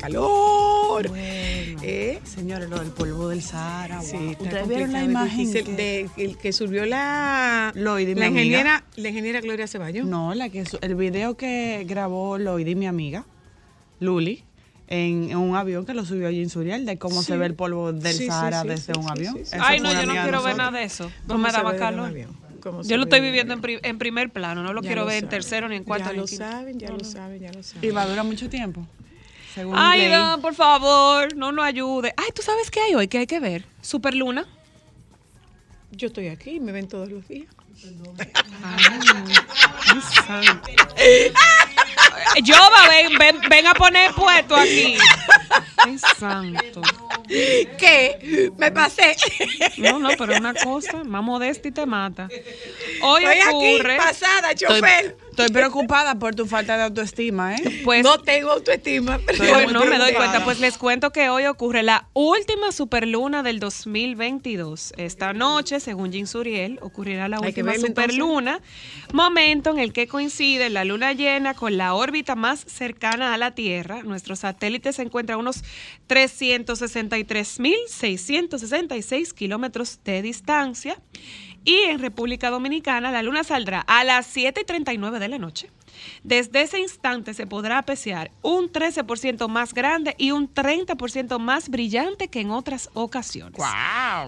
Calor, calor. ¿Eh? Señores, lo del polvo del Sahara. Sí, wow. está Ustedes vieron la imagen que- de, el que subió la, la ingeniera, la ingeniera Gloria Ceballos. No, la que su- el video que grabó Loidi, mi amiga, Luli, en, en un avión que lo subió allí en Suriel, de cómo Sí. se ve el polvo del Sí, Sahara sí, desde sí, un avión. sí, sí. Eso Ay, no, yo no quiero ver nada de eso. No ¿Cómo me daba calor. Yo lo estoy viviendo en, pri- en primer plano, no lo Ya quiero ver en tercero, ni en cuarto, Ya ni lo quinto. saben, ya lo saben, ya lo saben. Y va a durar mucho tiempo. Según Ay, no, por favor, no nos ayude. Ay, ¿tú sabes qué hay hoy que hay que ver? Superluna. Yo estoy aquí y me ven todos los días. Yo, va, ven, ven, ven a poner puesto aquí. Ay, santo. ¿Qué? Me pasé. No, no, pero es una cosa más modesta y te mata. Hoy Estoy ocurre. aquí, pasada, Estoy, chofer. estoy preocupada por tu falta de autoestima, ¿eh? Pues, no tengo autoestima. pero Pues muy no me doy cuenta, pues les cuento que hoy ocurre la última superluna del 2022. Esta noche, según Jim Suriel, ocurrirá la última entonces. superluna, momento en el que coincide la luna llena con la órbita más cercana a la Tierra. Nuestro satélite se encuentra a unos 363.666 kilómetros de distancia. Y en República Dominicana la luna saldrá a las 7 y 39 de la noche. Desde ese instante se podrá apreciar un 13% más grande y un 30% más brillante que en otras ocasiones.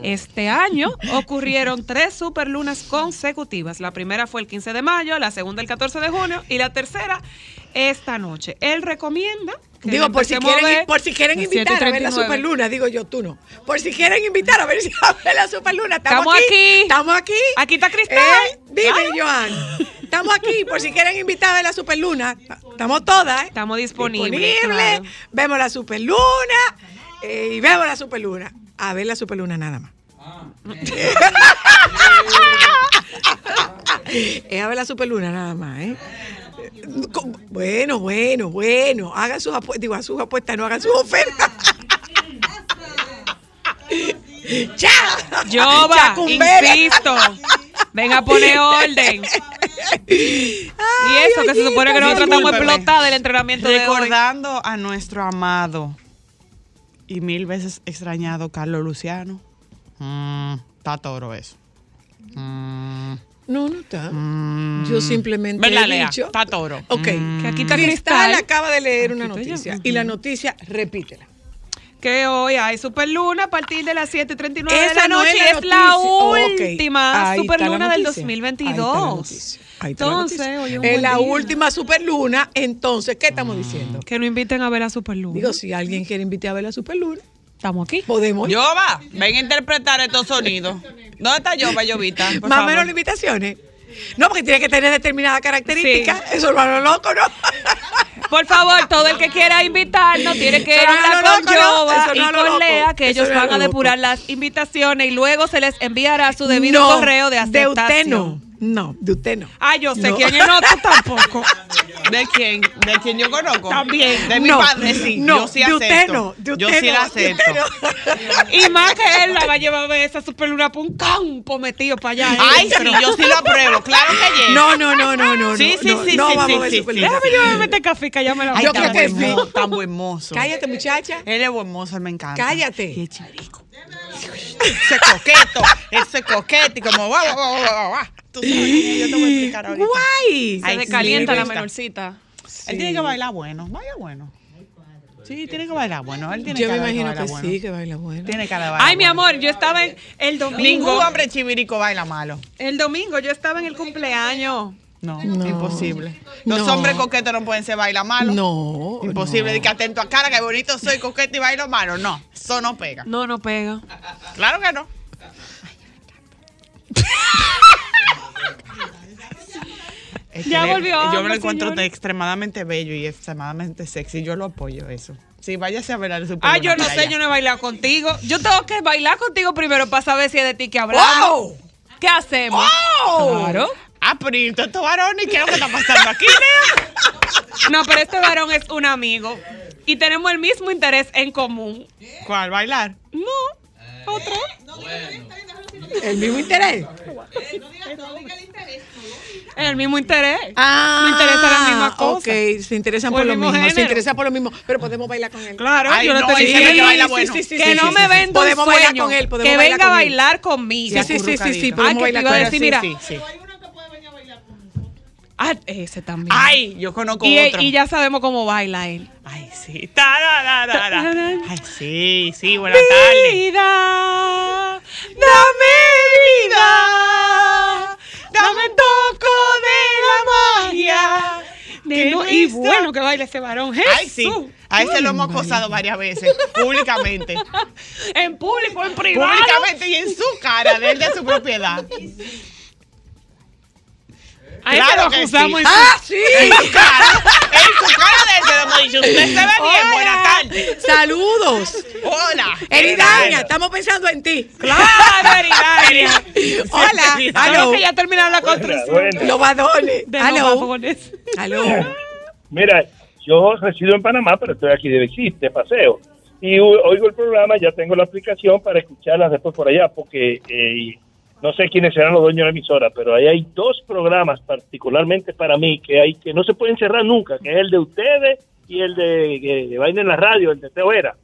Este año ocurrieron tres superlunas consecutivas. La primera fue el 15 de mayo, la segunda el 14 de junio y la tercera esta noche. Él recomienda Digo, por si, quieren, ver por si quieren invitar a ver la 7:39. superluna, digo yo, tú no. Por si quieren invitar a ver, si, a ver la superluna. Estamos, Estamos aquí, aquí. Estamos aquí. Aquí está Cristal. Eh, dime. Joan. Estamos aquí por si quieren invitar a ver la superluna. Estamos todas, ¿eh? Estamos disponibles, Disponibles. claro. Vemos la superluna eh, y vemos la superluna. A ver la superluna nada más. es a ver la superluna nada más, ¿eh? Bueno, bueno, bueno. Hagan sus apuestas. Digo, a sus apuestas, no hagan sus ofertas. ¡Ya! Yo va, Chacumbera. insisto. Ven a poner orden. y eso, que se supone que nosotros estamos explotados del entrenamiento de hoy. Recordando a nuestro amado y mil veces extrañado Carlos Luciano. Mm, está toro eso. Mm, No, no está. mm. Yo simplemente ¿Verdad, he Lea? dicho. Está toro. Ok. Mm. Que aquí está Cristal Cristal. acaba de leer una noticia. ella. Y la noticia, repítela. Que hoy hay superluna a partir de las 7.39 de Esa la no noche. es la es última está la superluna del noticia. 2022. Ahí está la Entonces, hoy es la día. última superluna. Entonces, ¿qué estamos diciendo? Que no inviten a ver la superluna. Digo, si alguien quiere invitar a ver la superluna, Estamos aquí. podemos. ir. Yoba, ven a interpretar estos sonidos. ¿Dónde está Yoba, Llovita? Por Más o menos las invitaciones. No, porque tiene que tener determinada característica. Eso es lo loco, ¿no? Por favor, todo el que quiera invitarnos tiene que no hablar lo con loco, ¿no? No y con. Lea, que ellos no van a depurar las invitaciones y luego se les enviará su debido No, correo de De aceptación. usted no. No, de usted no. Ah, yo sé No. quién es, no, tú tampoco. ¿De quién? ¿De quién yo conozco? También. De mi No, padre, sí. no, yo sí de acepto. usted no, de yo sí no, la acepto. Y más que él la va a llevar a ver esa superluna por un campo metido para allá. Ay, sí, yo sí lo apruebo. Claro que yes. No, no, no, no, no. Sí, no, sí, no, sí, no sí, vamos sí, a ver. Déjame yo beber este café que ya me la Ay, Yo tan creo que sí. Tan buen mozo. Cállate, muchacha. Él es buen mozo, él me encanta. Cállate. Chirico. Ese coqueto, ese coqueto y como guau, guau, guau, guau, guau. Tú sabes que yo te voy a explicar ahorita. Guay. Se Ay, descalienta sí, la menorcita. Él tiene que bailar bueno, baila bueno. Sí, tiene que bailar bueno. Él tiene Yo me imagino bailar que bueno. sí, que baila bueno. Tiene cara de bailar Ay, mi amor, yo estaba en el domingo. Ningún hombre chivirico baila malo. El domingo yo estaba en el cumpleaños. No, No. imposible. Los No. hombres coquetos no pueden ser baila malo. No. Imposible. no. De que atento a cara, que bonito soy coqueto y bailo malo. No, eso no pega. No, no pega. Claro que no. Es que Ya le- volvió Yo me lo encuentro extremadamente bello y extremadamente sexy. Yo lo apoyo eso. Sí, váyase a ver al super. Ah, yo no sé, yo no he bailado contigo. Yo tengo que bailar contigo primero para saber si es de ti que hablamos. ¡Wow! ¿Qué hacemos? ¡Wow! Claro. Ah, pero ¿y todos estos varones qué es lo que está pasando aquí, Lea? No, pero este varón es un amigo. Y tenemos el mismo interés en común. ¿Cuál? ¿Bailar? No, otro. El mismo interés. El mismo interés. Ah, Me interesa la misma cosa. Ok, se interesan Por el lo mismo mismo. Se género. interesan por lo mismo. Pero podemos bailar con él. Claro, Ay, yo no, no, él dice que baila bueno. sí, sí, que sí, no sí, me venda un Podemos bailar sueño, con él, podemos que bailar venga a bailar conmigo. Sí, sí, sí, sí, sí, Ay, podemos te bailar con él. mira. Ah, ese también. Ay, yo conozco y, otro. y ya sabemos cómo baila él. Ay, sí. Ta, da, da, da, da. Ay, sí, sí, buenas tardes. Vida, dame vida, dame un toco de la magia. De Que no- y bueno que baila ese varón. Jesús. Ay, sí. A ese lo hemos acosado varias veces, públicamente. En público, en privado. Públicamente y en su cara, de él de su propiedad. A ese Claro que acusamos sí. en ¡Ah, sí! En su cara, en su cara de él se lo hemos dicho. Usted se ve bien, buenas tardes. Saludos. Hola. Eridaña, estamos pensando en ti. Claro, Eridaña. Hola. Aló. que ya terminaron la construcción Los vadones. de Aló. Aló. Mira, yo resido en Panamá, pero estoy aquí de visita, de paseo. Y oigo el programa, ya tengo la aplicación para escucharlas después por allá, porque eh, no sé quiénes serán los dueños de la emisora, pero ahí hay dos programas particularmente para mí que hay que no se pueden cerrar nunca, que es el de ustedes y el de que vaina en la radio, el de Teo Era.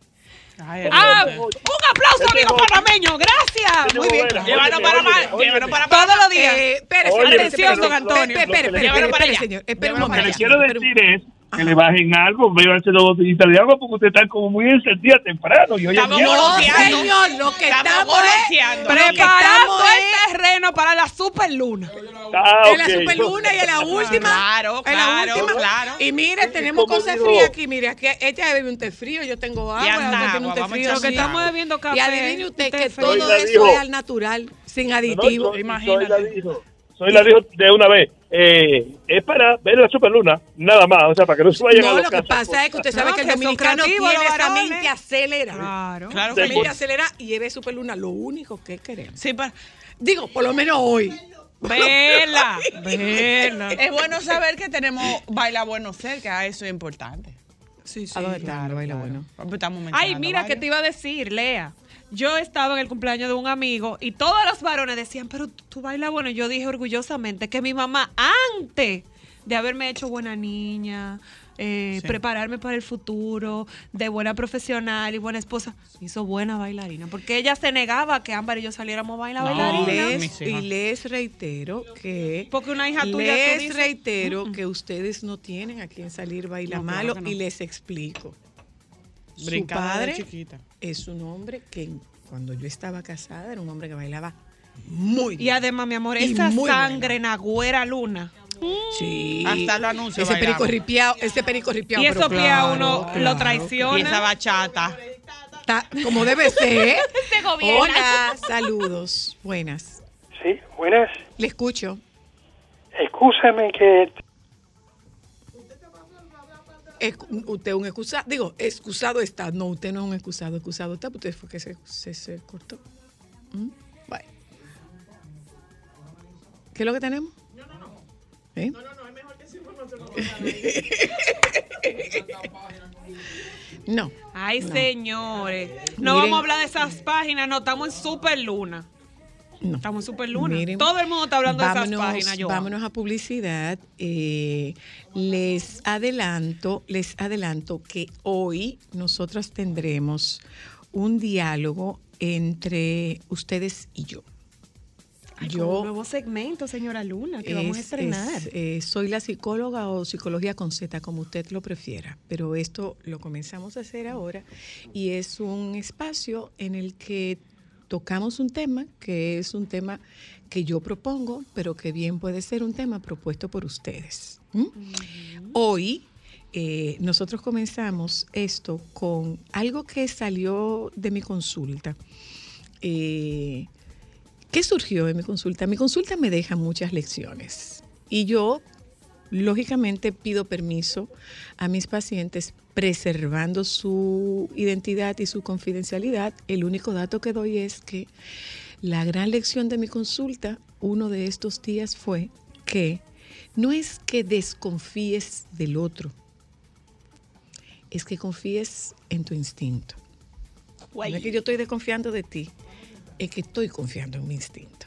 Ay, Ah, un aplauso, amigo panameño. Gracias. Muy bien. Llévanos para más, llévanos para Todos los días. Eh, espérese, espérese, atención, espérese. don Antonio. Espere, allá. señor. Lo que momento. quiero decir es que le bajen algo, bébanse dos botellitas de agua porque usted está como muy encendida temprano. Y hoy es Estamos Goloseando. señor, lo que Estamos estamos lo que Preparando el terreno para la superluna. Ah, en la superluna y en la última. Claro, en la claro, última. claro. Y mire, tenemos cosas frías aquí. Mire, aquí ella bebe un té frío, yo tengo agua. Y ella anda tiene un agua, té vamos a frío. echarle sí. Estamos bebiendo café. Y adivine usted que todo eso dijo. es al natural, sin No, no, aditivos. Imagínate. Soy la dijo, soy la dijo de una vez. Eh, es para ver la superluna, nada más. O sea, para que no se vayan a No, los lo que pasa es que usted sabe No, que el que dominicano tiene esa mente acelerada. Claro. Claro Esa que mente sí. acelerada y bebe superluna, lo único que queremos. Sí, pero Digo, por lo menos hoy. Vela, vela. es bueno saber que tenemos baila bueno cerca, eso es importante. Sí, sí. ¿A dónde está? baila bueno. Estamos Ay, mira, que varios. te iba a decir, Lea. Yo estaba en el cumpleaños de un amigo y todos los varones decían, pero tú, tú bailas bueno. Y yo dije orgullosamente que mi mamá, antes de haberme hecho buena niña, eh, Sí. prepararme para el futuro, de buena profesional y buena esposa, me hizo buena bailarina. Porque ella se negaba a que Ámbar y yo saliéramos a bailar No. bailarina. Les- mis y les reitero que Porque una hija tuya, tú les dices, reitero que ustedes no tienen a quien salir baila No, malo no. y les explico. Su de padre chiquita. es un hombre que cuando yo estaba casada era un hombre que bailaba muy Y bien. además, mi amor, Y esa sangre nagüera luna. Sí. Hasta los anuncios Ese perico ripiao, ese perico ripiao. Y eso que a claro, uno claro, lo traiciona. Y esa bachata. Está como debe ser. Se gobierna. Hola, saludos. Buenas. Sí, buenas. Le escucho. Escúcheme que Es- usted es un excusado, digo, excusado está. No, usted no es un excusado, excusado está, usted fue que se, se, se cortó. ¿Mm? ¿Qué es lo que tenemos? No, no, no. ¿Eh? No, no, no, es mejor que información no. Ay, No. señores. No Miren. vamos a hablar de esas páginas, no, estamos en Super Luna. No. Estamos en Super Luna. Miren, Todo el mundo está hablando de esas páginas, yo. Vámonos a publicidad. Eh, les adelanto, les adelanto que hoy nosotros tendremos un diálogo entre ustedes y yo. Un Yo nuevo segmento, señora Luna, que vamos a es- estrenar. es, eh, soy la psicóloga o psicología con Z, como usted lo prefiera, pero esto lo comenzamos a hacer ahora y es un espacio en el que tocamos un tema que es un tema que yo propongo, pero que bien puede ser un tema propuesto por ustedes. Hoy eh, nosotros comenzamos esto con algo que salió de mi consulta. Eh, ¿Qué surgió de mi consulta? Mi consulta me deja muchas lecciones y yo, lógicamente, pido permiso a mis pacientes preservando su identidad y su confidencialidad. El único dato que doy es que la gran lección de mi consulta, uno de estos días fue que no es que desconfíes del otro, es que confíes en tu instinto. No es que yo estoy desconfiando de ti, es que estoy confiando en mi instinto.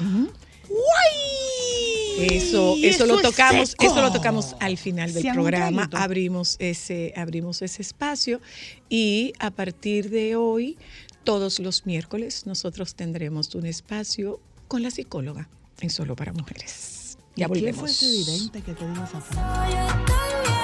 Ujú. Eso, eso, lo tocamos, eso lo tocamos al final del programa. Abrimos ese, abrimos ese espacio y a partir de hoy, todos los miércoles, nosotros tendremos un espacio con la psicóloga en Solo para Mujeres. Ya ¿Quién volvemos. fue ese vidente que te dijo esa frase?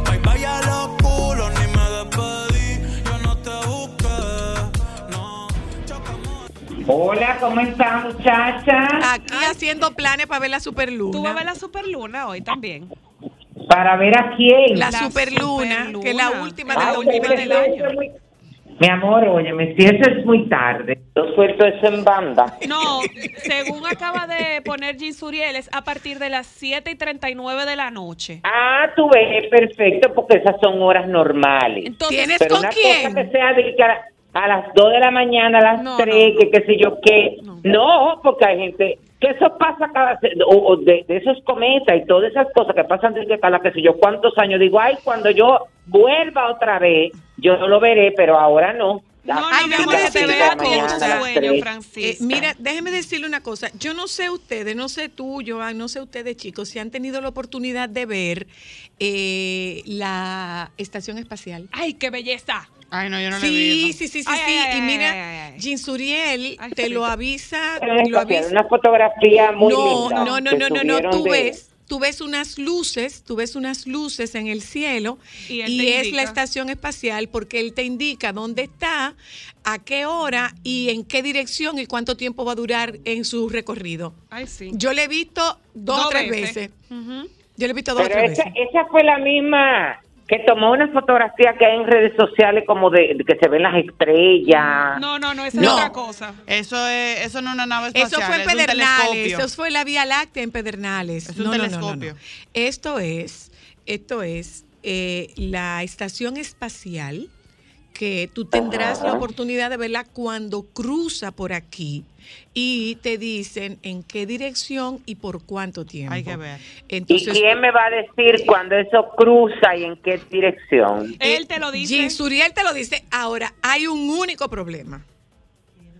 Hola, ¿cómo están muchachas? Aquí haciendo planes para ver la superluna. Tú vas a ver la Super Luna hoy también. Para ver a quién. La, La superluna, superluna. que es la última de Ay, la última del año. muy- Mi amor, óyeme, si eso es muy tarde, yo suelto eso en banda. No, según acaba de poner Jean Suriel, es a partir de las 7 y 39 de la noche. Ah, tú ves, perfecto, porque esas son horas normales. Entonces, ¿Tienes Pero con una quién? cosa que sea de que a, las 2 de la mañana, a las No, 3, no, que qué sé yo qué. No. No. porque hay gente que eso pasa cada o, o de, de esos cometas y todas esas cosas que pasan desde cada qué sé yo cuántos años. Digo, ay, cuando yo vuelva otra vez, yo no lo veré, pero ahora no. No, no, Ay, mi déjame amor, que te vea tu Eh, mira, déjeme decirle una cosa. Yo no sé ustedes, no sé tú, Joan, no sé ustedes, chicos, si han tenido la oportunidad de ver eh, la estación espacial. ¡Ay, qué belleza! Ay, no, yo no Sí, vi. sí, sí, sí, Ay, sí. ay, y mira, ay, ay, ay. Jean Suriel Ay, te sí. lo avisa, lo avisa. una fotografía muy no, linda. no, no, no, no, no, tú de- ves, tú ves unas luces, tú ves unas luces en el cielo Y es indica. la estación espacial porque él te indica dónde está, a qué hora y en qué dirección y cuánto tiempo va a durar en su recorrido. Ay, sí. Yo le he visto dos o tres veces. Yo le he visto dos o tres esa, veces. esa fue la misma que tomó una fotografía que hay en redes sociales como de, de que se ven las estrellas. No, no, no, esa No. es otra cosa. Eso es, eso no es una nave Eso espacial. fue en es Pedernales, eso fue la Vía Láctea en Pedernales. Es un no, no, no, no, telescopio. no. Esto es, esto es eh, la estación espacial que tú tendrás la oportunidad de verla cuando cruza por aquí y te dicen en qué dirección y por cuánto tiempo. Hay que ver. ¿Y quién me va a decir cuando eso cruza y en qué dirección? Él te lo dice. Suriel te lo dice. Ahora, hay un único problema,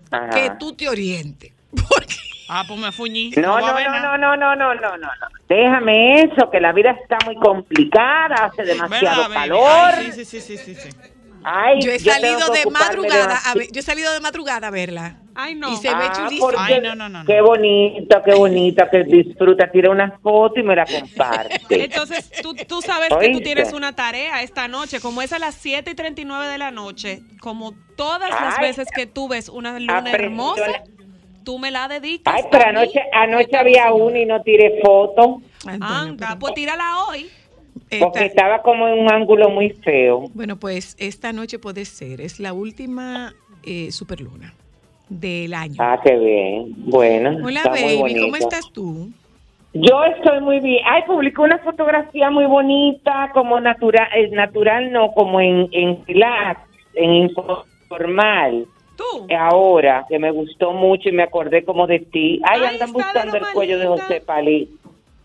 Ajá. que tú te orientes. Porque Ah, pues me fuñí. No, no, no, no, no, no, no, no, no. Déjame eso, que la vida está muy complicada, hace demasiado calor. Ay, sí, sí, sí, sí, sí, sí. Ay, yo he salido de madrugada a ver, yo he salido de madrugada a verla. Ay, no. Y se ve Ah, Ay, no, no, no, no. Qué bonita, qué bonita, que disfruta, tira una foto y me la comparte. Entonces, tú, tú sabes que tú tienes una tarea esta noche, como es a las 7 y 39 de la noche, como todas las Ay. veces que tú ves una luna hermosa, tú me la dedicas. Ay, pero anoche, anoche había una y no tiré foto Antonio, Anda, pues tírala hoy. Porque esta- estaba como en un ángulo muy feo. bueno, pues esta noche puede ser. Es la última eh, superluna del año. Ah, qué bien. Bueno, Hola, baby. ¿Cómo estás tú? Yo estoy muy bien. Ay, publicó una fotografía muy bonita, como natural, es natural, no, como en, en relax, en informal. Tú. Ahora, que me gustó mucho y me acordé como de ti. Ay, Ay, andan buscando el cuello de. José Palí.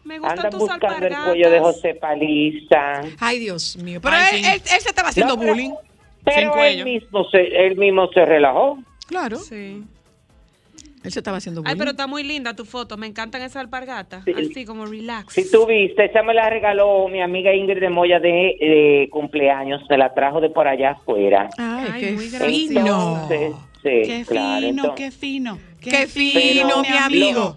Me gustan Andan tus buscando el alpargatas. cuello de José Paliza. Ay, Dios mío. Pero Ay, él, sí. él- él se estaba haciendo No, pero- bullying. Pero él cuello. mismo, se, él mismo se relajó. Claro. Sí. Él se estaba haciendo bullying. Ay, pero está muy linda tu foto. Me encantan esas alpargatas. Sí. Así como relax. Si tú viste, esa me la regaló mi amiga Ingrid de Moya de, de cumpleaños, se la trajo de por allá afuera. Ay, Ay, qué muy fino. Entonces, sí, Qué claro. fino, entonces- qué fino. Qué fino, mi amigo.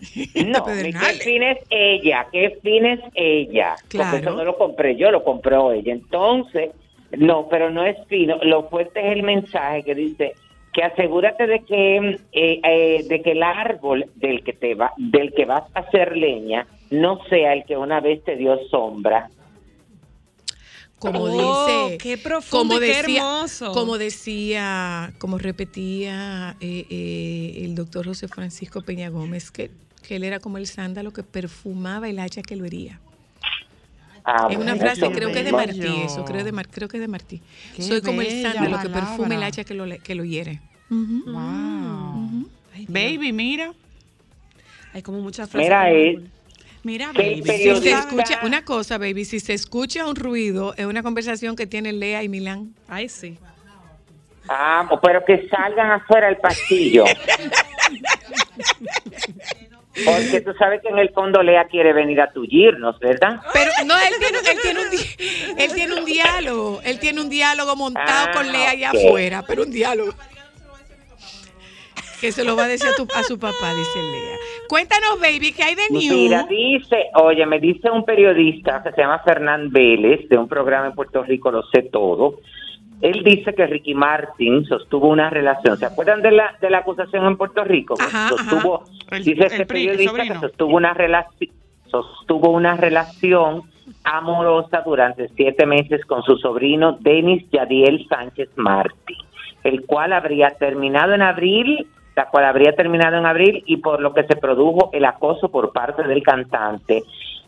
No, qué fin es ella, qué fin es ella. Claro. Porque eso no lo compré yo, lo compró ella. Entonces, no, pero no es fino. Lo fuerte es el mensaje que dice que asegúrate de que eh, eh, de que el árbol del que te va del que vas a hacer leña no sea el que una vez te dio sombra. Como Oh, dice. qué profundo como y qué decía, hermoso. Como decía, como repetía eh, eh, el doctor José Francisco Peña Gómez, que, que él era como el sándalo que perfumaba el hacha que lo hería. Ah, es una bueno, frase, creo que es de. Martí, eso, creo, de Mar- creo que es de Martí. Qué Soy como el sándalo que perfume el hacha que lo, que lo hiere. Wow. Baby, mira. Hay como muchas frases. Mira, Mira, baby. Si se escucha, una cosa, baby, si se escucha un ruido, es una conversación que tienen Lea y Milán. Ay, sí. Ah, pero que salgan afuera al pasillo. Porque tú sabes que en el fondo Lea quiere venir a tullirnos, ¿verdad? Pero no, él tiene, él tiene, un, él tiene un diálogo. Él tiene un diálogo montado Ah, con Lea allá afuera, pero un diálogo. Que se lo va a decir a, tu- a su papá, dice Lea. Cuéntanos, baby, ¿qué hay de Mira, new? dice, oye, me dice un periodista que se llama Fernán Vélez, de un programa en Puerto Rico, Lo sé todo. Él dice que Ricky Martin sostuvo una relación. ¿Se acuerdan de la, de la acusación en Puerto Rico? Ajá, sostuvo, El- dice el este pri- el periodista sobrino. que sostuvo una, relaci- sostuvo una relación amorosa durante siete meses con su sobrino Denis Yadiel Sánchez Martí, el cual habría terminado en abril, la cual habría terminado en abril y por lo que se produjo el acoso por parte del cantante.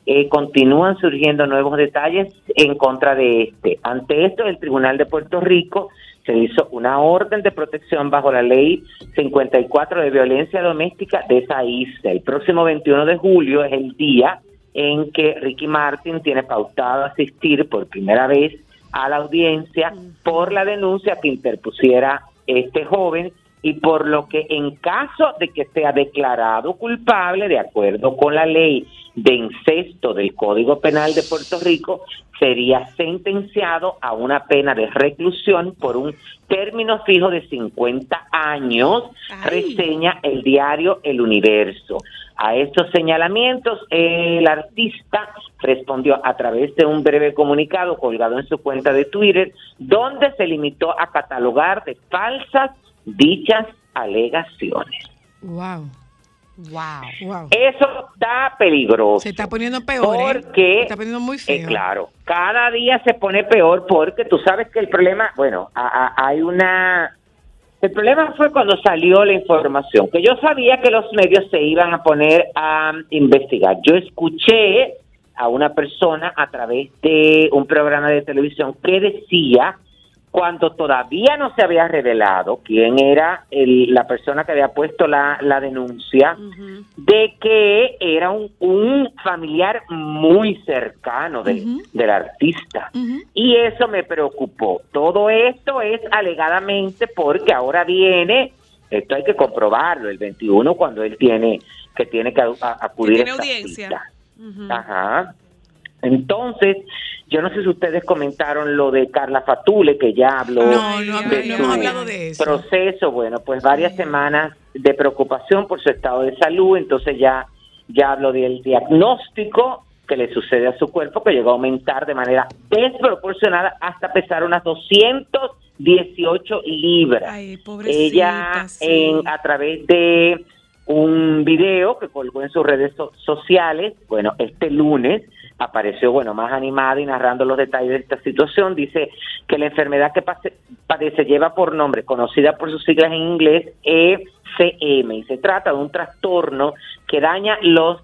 Eh, continúan surgiendo nuevos detalles en contra de este. Ante esto, el Tribunal de Puerto Rico se hizo una orden de protección bajo la ley 54 de violencia doméstica de esa isla. El próximo 21 de julio es el día en que Ricky Martin tiene pautado asistir por primera vez a la audiencia por la denuncia que interpusiera este joven y por lo que en caso de que sea declarado culpable de acuerdo con la ley de incesto del Código Penal de Puerto Rico, sería sentenciado a una pena de reclusión por un término fijo de 50 años, Ay. reseña el diario El Universo. A estos señalamientos, el artista respondió a través de un breve comunicado colgado en su cuenta de Twitter, donde se limitó a catalogar de falsas dichas alegaciones. Wow, Wow. wow. Eso está peligroso. Se está poniendo peor, ¿eh? Porque, Se está poniendo muy eh, feo. claro, cada día se pone peor porque tú sabes que el problema, bueno, a- a- hay una... El problema fue cuando salió la información, que yo sabía que los medios se iban a poner a investigar. Yo escuché a una persona a través de un programa de televisión que decía, cuando todavía no se había revelado quién era el- la persona que había puesto la, la denuncia, de que era un, un familiar muy cercano del, Ujú. del artista. Y eso me preocupó. Todo esto es alegadamente porque ahora viene, esto hay que comprobarlo, el 21 cuando él tiene que tiene que a- acudir tiene a esta audiencia. cita. Ujú. Ajá. Entonces, yo no sé si ustedes comentaron lo de Carla Fatule, que ya habló No, no, Ay, no, hemos hablado de eso. proceso, bueno, pues varias semanas de preocupación por su estado de salud, entonces ya, ya hablo del diagnóstico que le sucede a su cuerpo, que llegó a aumentar de manera desproporcionada hasta pesar unas 218 libras. Ay. Ella sí. en, a través de un video que colgó en sus redes so- sociales, bueno, este lunes apareció, bueno, más animada y narrando los detalles de esta situación, dice que la enfermedad que pase- padece lleva por nombre, conocida por sus siglas en inglés, ECM, y se trata de un trastorno que daña los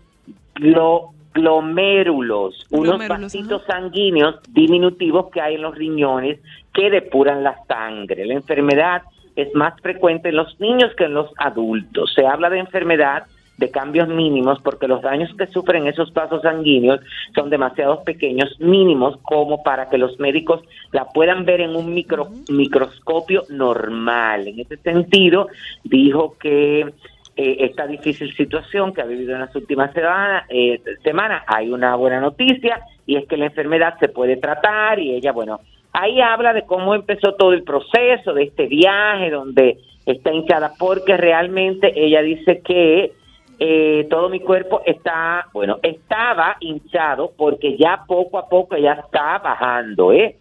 glo- glomérulos, unos Glomérulos, vasitos sanguíneos diminutivos que hay en los riñones que depuran la sangre. La enfermedad es más frecuente en los niños que en los adultos. Se habla de enfermedad de cambios mínimos porque los daños que sufren esos vasos sanguíneos son demasiado pequeños, mínimos, como para que los médicos la puedan ver en un micro, microscopio normal. En ese sentido, dijo que eh, esta difícil situación que ha vivido en las últimas semana- eh, semanas, hay una buena noticia y es que la enfermedad se puede tratar y ella, bueno, ahí habla de cómo empezó todo el proceso de este viaje donde está hinchada porque realmente ella dice que eh, todo mi cuerpo está, bueno, estaba hinchado porque ya poco a poco ya está bajando, ¿eh?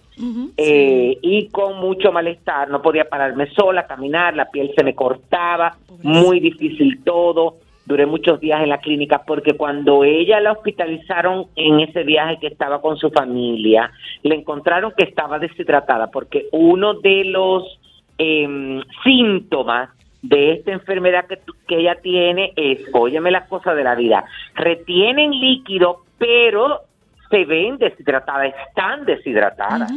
Eh, y con mucho malestar, no podía pararme sola, caminar, la piel se me cortaba, muy difícil todo, duré muchos días en la clínica porque cuando ella la hospitalizaron en ese viaje que estaba con su familia, le encontraron que estaba deshidratada porque uno de los em, síntomas de esta enfermedad que, que ella tiene es, óyeme las cosas de la vida, retienen líquido, pero se ven deshidratadas, están deshidratadas.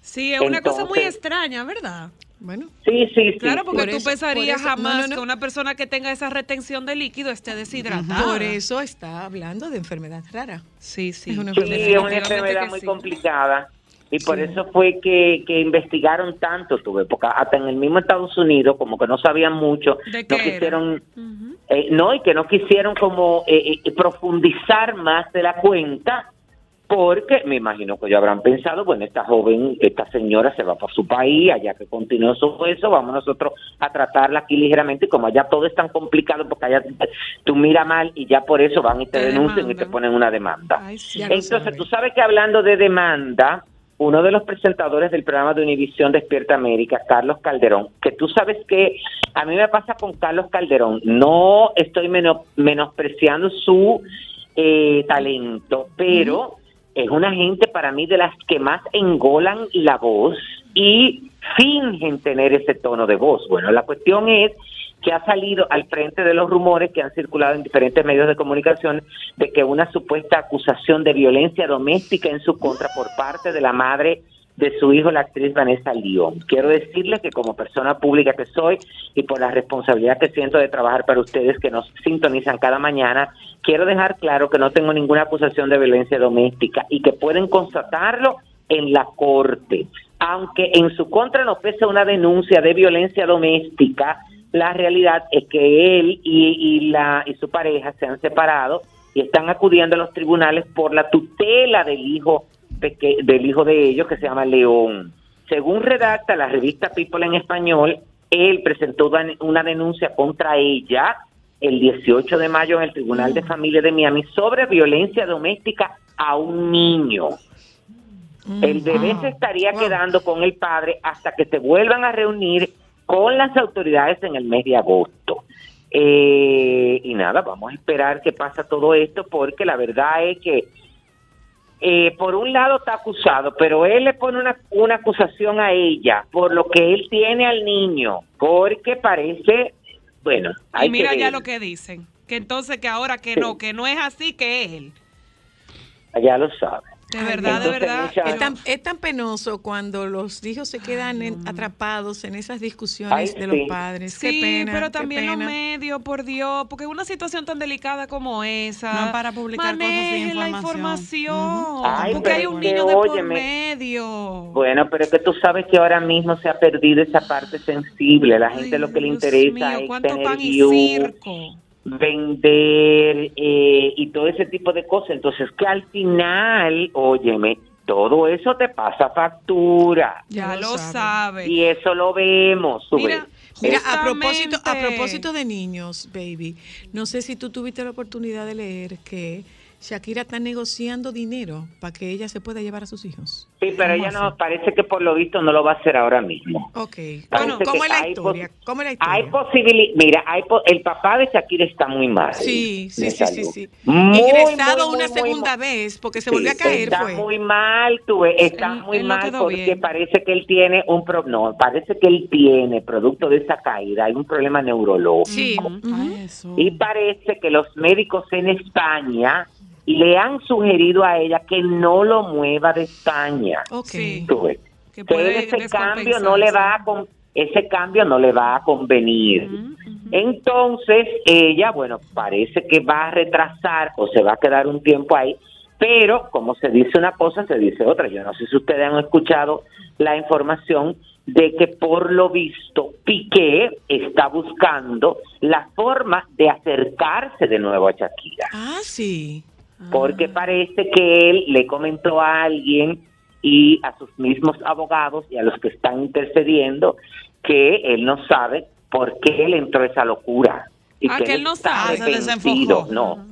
Sí, es una cosa muy extraña, ¿verdad? Bueno, Sí, sí, sí. Claro, porque Por tú eso- pensarías por jamás no, no. que una persona que tenga esa retención de líquido esté deshidratada. por eso está hablando de enfermedad rara. Sí, sí. Es una Sí, enfermedad. es una enfermedad muy sí. complicada. Y por eso fue que, que investigaron tanto, tuve, porque hasta en el mismo Estados Unidos, como que no sabían mucho, ¿De no quisieron, eh, no, y que no quisieron como eh, eh, profundizar más de la cuenta, porque me imagino que ellos habrán pensado, bueno, esta joven, esta señora se va por su país, allá que continuó su eso, vamos nosotros a tratarla aquí ligeramente, y como allá todo es tan complicado, porque allá tú mira mal y ya por eso van y te, Te denuncian y te ponen una demanda. Ay, sí. Ya lo Entonces, sabe. tú sabes que hablando de demanda, uno de los presentadores del programa de Univisión Despierta América, Carlos Calderón, que tú sabes que a mí me pasa con Carlos Calderón, no estoy meno- menospreciando su eh, talento, pero es una gente para mí de las que más engolan la voz y fingen tener ese tono de voz. Bueno, la cuestión es que ha salido al frente de los rumores que han circulado en diferentes medios de comunicación de que una supuesta acusación de violencia doméstica en su contra por parte de la madre de su hijo, la actriz Vanessa León. Quiero decirles que como persona pública que soy y por la responsabilidad que siento de trabajar para ustedes que nos sintonizan cada mañana, quiero dejar claro que no tengo ninguna acusación de violencia doméstica y que pueden constatarlo en la corte. Aunque en su contra no pesa una denuncia de violencia doméstica, la realidad es que él y, y la y su pareja se han separado y están acudiendo a los tribunales por la tutela del hijo peque- del hijo de ellos que se llama León. Según redacta la revista People en español, él presentó una denuncia contra ella el 18 de mayo en el Tribunal de Familia de Miami sobre violencia doméstica a un niño. El bebé se estaría quedando con el padre hasta que se vuelvan a reunir con las autoridades en el mes de agosto. Eh, y nada, vamos a esperar que pasa todo esto porque la verdad es que eh, por un lado está acusado, pero él le pone una, una acusación a ella por lo que él tiene al niño, porque parece, bueno, hay Y mira que ya lo que dicen. Que entonces que ahora que no, que no es así, que es él. ya lo sabe. De verdad, de verdad. Es tan, es tan penoso cuando los hijos se quedan en- atrapados en esas discusiones Ay, de sí. los padres. Sí, qué pena, pero qué también los medios, por Dios, porque una situación tan delicada como esa. No para publicar cosas sin manejen la información. información. Ay, porque hay un niño de por medio. Bueno, pero es que tú sabes que ahora mismo se ha perdido esa parte sensible. La gente Ay, lo que le Dios interesa mío, es cuánto tener pan y circo. Vender eh, y todo ese tipo de cosas. Entonces, que al final, óyeme, todo eso te pasa factura. Ya lo lo sabe. sabe. Y eso lo vemos. tú Mira, ves. Mira, a propósito, a propósito de niños, baby, no sé si tú tuviste la oportunidad de leer que Shakira está negociando dinero para que ella se pueda llevar a sus hijos. Sí, pero ella no, parece que por lo visto no lo va a hacer ahora mismo. Ok. Parece Bueno, ¿cómo es la hay historia? ¿Cómo es la Hay historia? posibilidad, mira, hay po- el papá de Shakira está muy mal. Sí, sí, sí, sí, sí. Muy, Ingresado muy, una muy, segunda vez porque se Sí, volvió a caer, está fue. muy mal, tú está Él- muy él mal porque bien. parece que él tiene un pro, no, parece que él tiene producto de esa caída, hay un problema neurológico. Sí. Y parece que los médicos en España le han sugerido a ella que no lo mueva de España. Ok. Sí. Tú ves. Que puede ese cambio no le va a con- ese cambio no le va a convenir. Entonces, ella, bueno, parece que va a retrasar o se va a quedar un tiempo ahí, pero como se dice una cosa, se dice otra. Yo no sé si ustedes han escuchado la información de que por lo visto Piqué está buscando la forma de acercarse de nuevo a Shakira Ah, sí. Porque parece que él le comentó a alguien y a sus mismos abogados y a los que están intercediendo que él no sabe por qué él entró esa locura. Y Ah, que él no está sabe. Se desenfocó. No,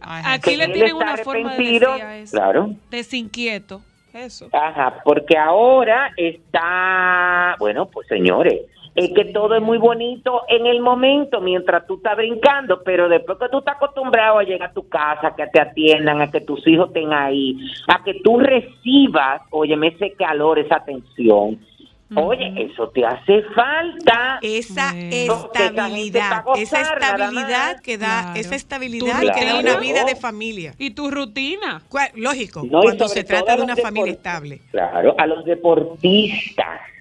Ay, Aquí que le tienen una forma de arrepentido, decir a eso. Claro. Desinquieto. Eso. Ajá, porque ahora está, bueno, pues señores, es que todo es muy bonito en el momento mientras tú estás brincando, pero después que tú estás acostumbrado a llegar a tu casa, a que te atiendan, a que tus hijos estén ahí, a que tú recibas, óyeme, ese calor, esa atención, oye, eso te hace falta. Esa estabilidad, esa estabilidad que da, Claro. esa estabilidad que da una vida de familia. Y tu rutina. Lógico, No, cuando se trata de a una familia estable. Claro, a los deportistas.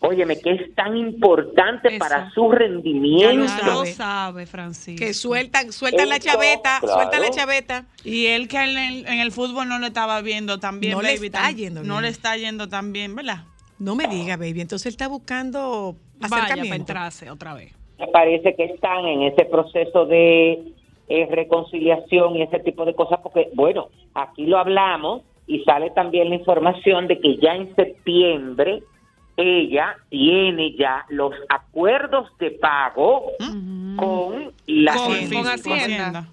Óyeme, que es tan importante Eso. para su rendimiento. lo Ya lo sabe. Francisco. Que sueltan, sueltan la chaveta, claro. sueltan la chaveta. Y él que en el, en el fútbol no le estaba viendo tan bien, No le baby, está tan- yendo No bien. le está yendo tan bien, ¿verdad? No me diga, baby. Entonces él está buscando Vaya para acercamiento. entrarse otra vez. Me parece que están en ese proceso de eh, reconciliación y ese tipo de cosas, porque, bueno, aquí lo hablamos y sale también la información de que ya en septiembre ella tiene ya los acuerdos de pago con la Con- Hacienda. con Hacienda.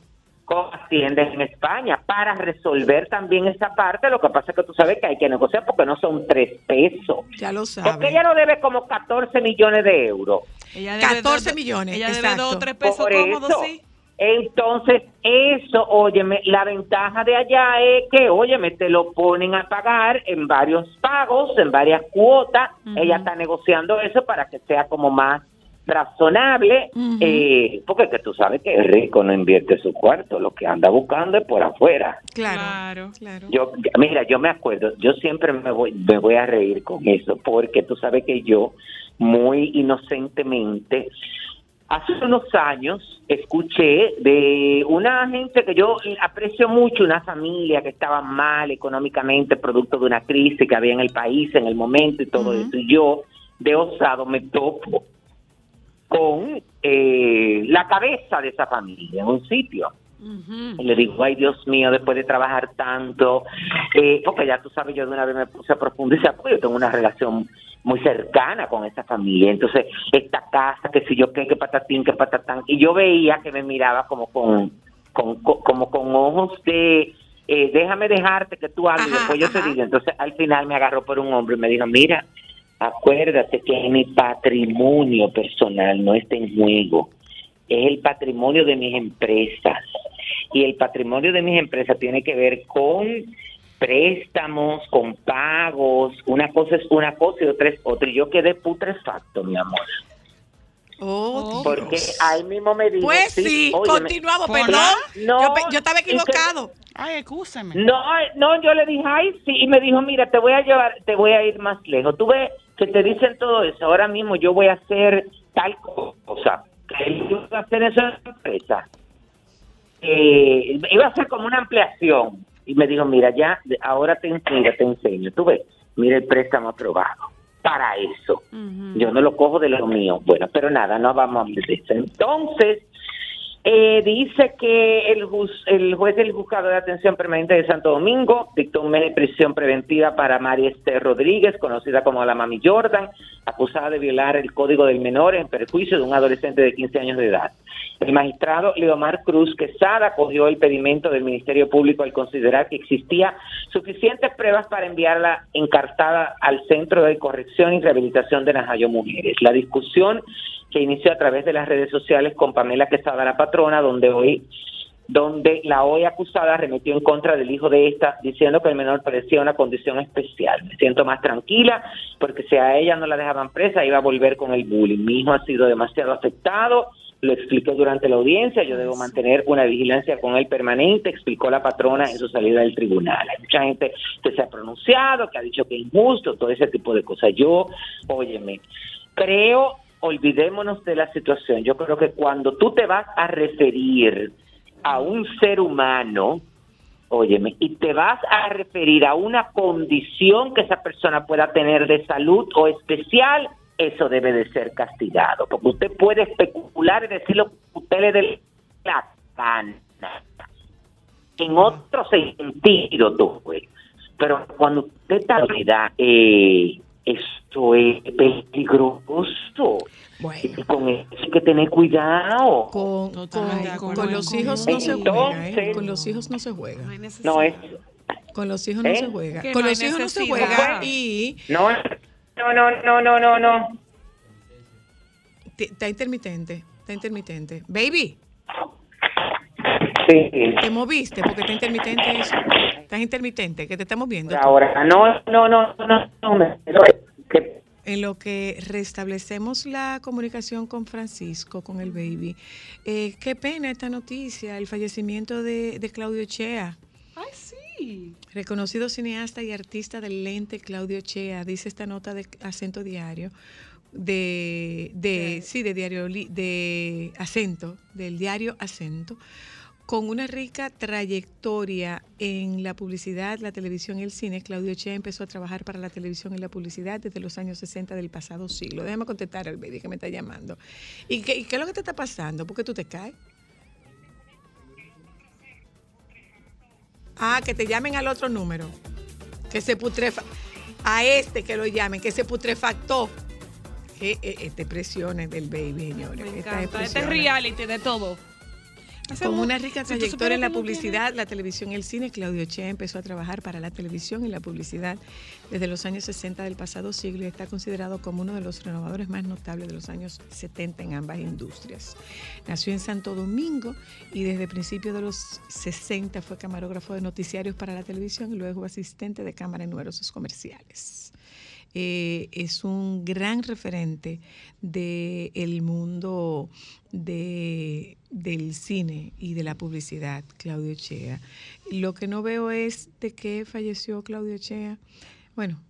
con Hacienda en España para resolver también esa parte. Lo que pasa es que tú sabes que hay que negociar porque no son tres pesos. Ya lo Porque sabe. ella no debe como 14 millones de euros. Ella 14 dos- millones, Ella debe exacto. dos o tres pesos Por cómodos, eso. sí. Entonces, eso, óyeme, la ventaja de allá es que, óyeme, te lo ponen a pagar en varios pagos, en varias cuotas. Ella está negociando eso para que sea como más razonable, eh, porque que tú sabes que el rico no invierte su cuarto, lo que anda buscando es por afuera. Claro. Claro. claro. Yo, mira, yo me acuerdo, yo siempre me voy, me voy a reír con eso, porque tú sabes que yo, muy inocentemente, hace unos años escuché de una gente que yo aprecio mucho, una familia que estaba mal económicamente, producto de una crisis que había en el país en el momento y todo eso, y yo, de osado, me topo con eh, la cabeza de esa familia en un sitio. Y le digo, ay Dios mío, después de trabajar tanto, eh, porque ya tú sabes, yo de una vez me puse a profundizar, porque yo tengo una relación muy cercana con esa familia. Entonces, esta casa, que si yo qué, que patatín, que patatán. Y yo veía que me miraba como con, con, con- como con ojos de, eh, déjame dejarte que tú hables, y después yo te ajá. digo. Entonces, al final me agarró por un hombro y me dijo, mira, acuérdate que mi patrimonio personal no está en juego es el patrimonio de mis empresas. Y el patrimonio de mis empresas tiene que ver con préstamos, con pagos. Una cosa es una cosa y otra es otra. Y yo quedé putrefacto, mi amor. Oh, Porque Dios. ahí mismo me dijo... Pues sí, continuamos, ¿por perdón. no? yo, estaba equivocado. Ay, excúseme. No, no, yo le dije, ay, sí, y me dijo, mira, te voy a llevar, te voy a ir más lejos. Tú ves que te dicen todo eso, ahora mismo yo voy a hacer tal cosa, que él iba a hacer eso en la empresa. Eh, iba a ser como una ampliación. Y me dijo, mira, ya, ahora te enseño, te enseño. Tú ves, mira el préstamo aprobado para eso. Yo no lo cojo de lo mío. Bueno, pero nada, no vamos a hablar de eso. Entonces, Eh, dice que el, juz- el juez del juzgado de atención permanente de Santo Domingo dictó un mes de prisión preventiva para María Esther Rodríguez, conocida como la Mami Jordan, acusada de violar el código del menor en perjuicio de un adolescente de 15 años de edad. El magistrado Leomar Cruz Quesada acogió el pedimento del Ministerio Público al considerar que existía suficientes pruebas para enviarla encartada al Centro de Corrección y Rehabilitación de Najayo Mujeres. La discusión que inició a través de las redes sociales con Pamela Quesada, la patrona, donde hoy donde la hoy acusada arremetió en contra del hijo de esta, diciendo que el menor parecía una condición especial. Me siento más tranquila porque si a ella no la dejaban presa, iba a volver con el bullying. Mi hijo ha sido demasiado afectado, lo expliqué durante la audiencia, yo debo mantener una vigilancia con él permanente, explicó la patrona en su salida del tribunal. Hay mucha gente que se ha pronunciado, que ha dicho que es injusto, todo ese tipo de cosas. Yo, óyeme, creo, olvidémonos de la situación. Yo creo que cuando tú te vas a referir a un ser humano, óyeme, y te vas a referir a una condición que esa persona pueda tener de salud o especial, eso debe de ser castigado, porque usted puede especular y decir lo que usted le dé la gana. En otro sentido, tú, güey. Pero cuando usted está eh, esto es peligroso. Y con eso hay que tener cuidado. Con, los hijos no se juega, ¿eh? Con los hijos no se juega. No es, Con los hijos no ¿Eh? se juega. Que Con no los hijos no se juega y no, no, no, no, no, no, está intermitente, está intermitente. Baby, Sí. te moviste porque está intermitente eso. Estás intermitente, que te estamos viendo. Ahora, no, no, no, no, no, me- que En lo que restablecemos la comunicación con Francisco, con el baby, eh, qué pena esta noticia, el fallecimiento de, de Claudio Chea. Ay, sí. Reconocido cineasta y artista del lente Claudio Chea, dice esta nota de acento diario, de, de sí, de diario de acento, del diario acento, con una rica trayectoria en la publicidad, la televisión y el cine. Claudio Chea empezó a trabajar para la televisión y la publicidad desde los años 60 del pasado siglo. Déjame contestar al baby que me está llamando. ¿Y qué, y qué es lo que te está pasando? ¿Por qué tú te caes? Ah, que te llamen al otro número. Que se putrefa. A este que lo llamen, que se putrefactó. Que este presiones del baby, señores. Me encanta. Este es reality de todo. Con una rica trayectoria en la publicidad, la televisión y el cine, Claudio Chea empezó a trabajar para la televisión y la publicidad desde los años 60 del pasado siglo y está considerado como uno de los renovadores más notables de los años 70 en ambas industrias. Nació en Santo Domingo y desde principios de los 60 fue camarógrafo de noticiarios para la televisión y luego asistente de cámara en numerosos comerciales eh, es un gran referente del mundo de, del cine y de la publicidad, Claudio Chea. Lo que no veo es de qué falleció Claudio Chea. Bueno,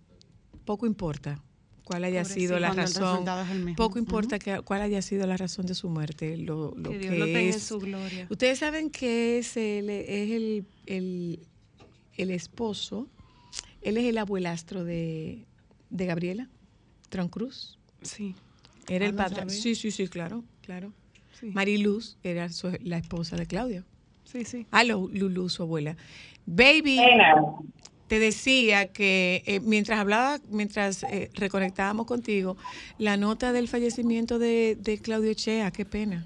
poco importa cuál haya sido la razón. Poco importa que- cuál haya sido la razón de su muerte. Lo, lo Que que, Dios lo tenga en es, su gloria. Ustedes saben que es el, es el, el, el esposo, él es el abuelastro de, de Gabriela Tron Cruz. Sí. Era Ah, el sabía. Sí, sí, sí, claro, claro. Sí. Mariluz era su- la esposa de Claudio. Sí, sí. Ah, Lu- Lulu, su abuela. Baby, te decía que eh, mientras hablaba, mientras eh, reconectábamos contigo, la nota del fallecimiento de, de Claudio Chea, qué pena.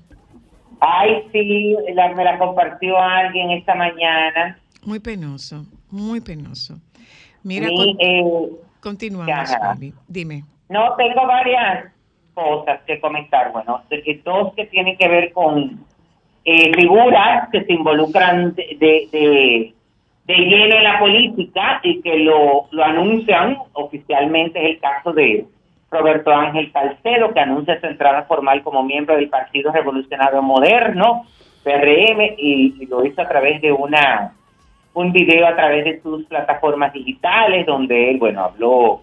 Ay, sí, la- me la compartió alguien esta mañana. Muy penoso, muy penoso. Mira, con- eh, continuamos. Dime. no, tengo varias cosas que comentar. Bueno, dos que tienen que ver con eh, figuras que se involucran de, de, de, de lleno en la política y que lo, lo anuncian oficialmente. Es el caso de Roberto Ángel Salcedo, que anuncia su entrada formal como miembro del Partido Revolucionario Moderno, PRM, y, y lo hizo a través de una un video a través de sus plataformas digitales donde él, bueno, habló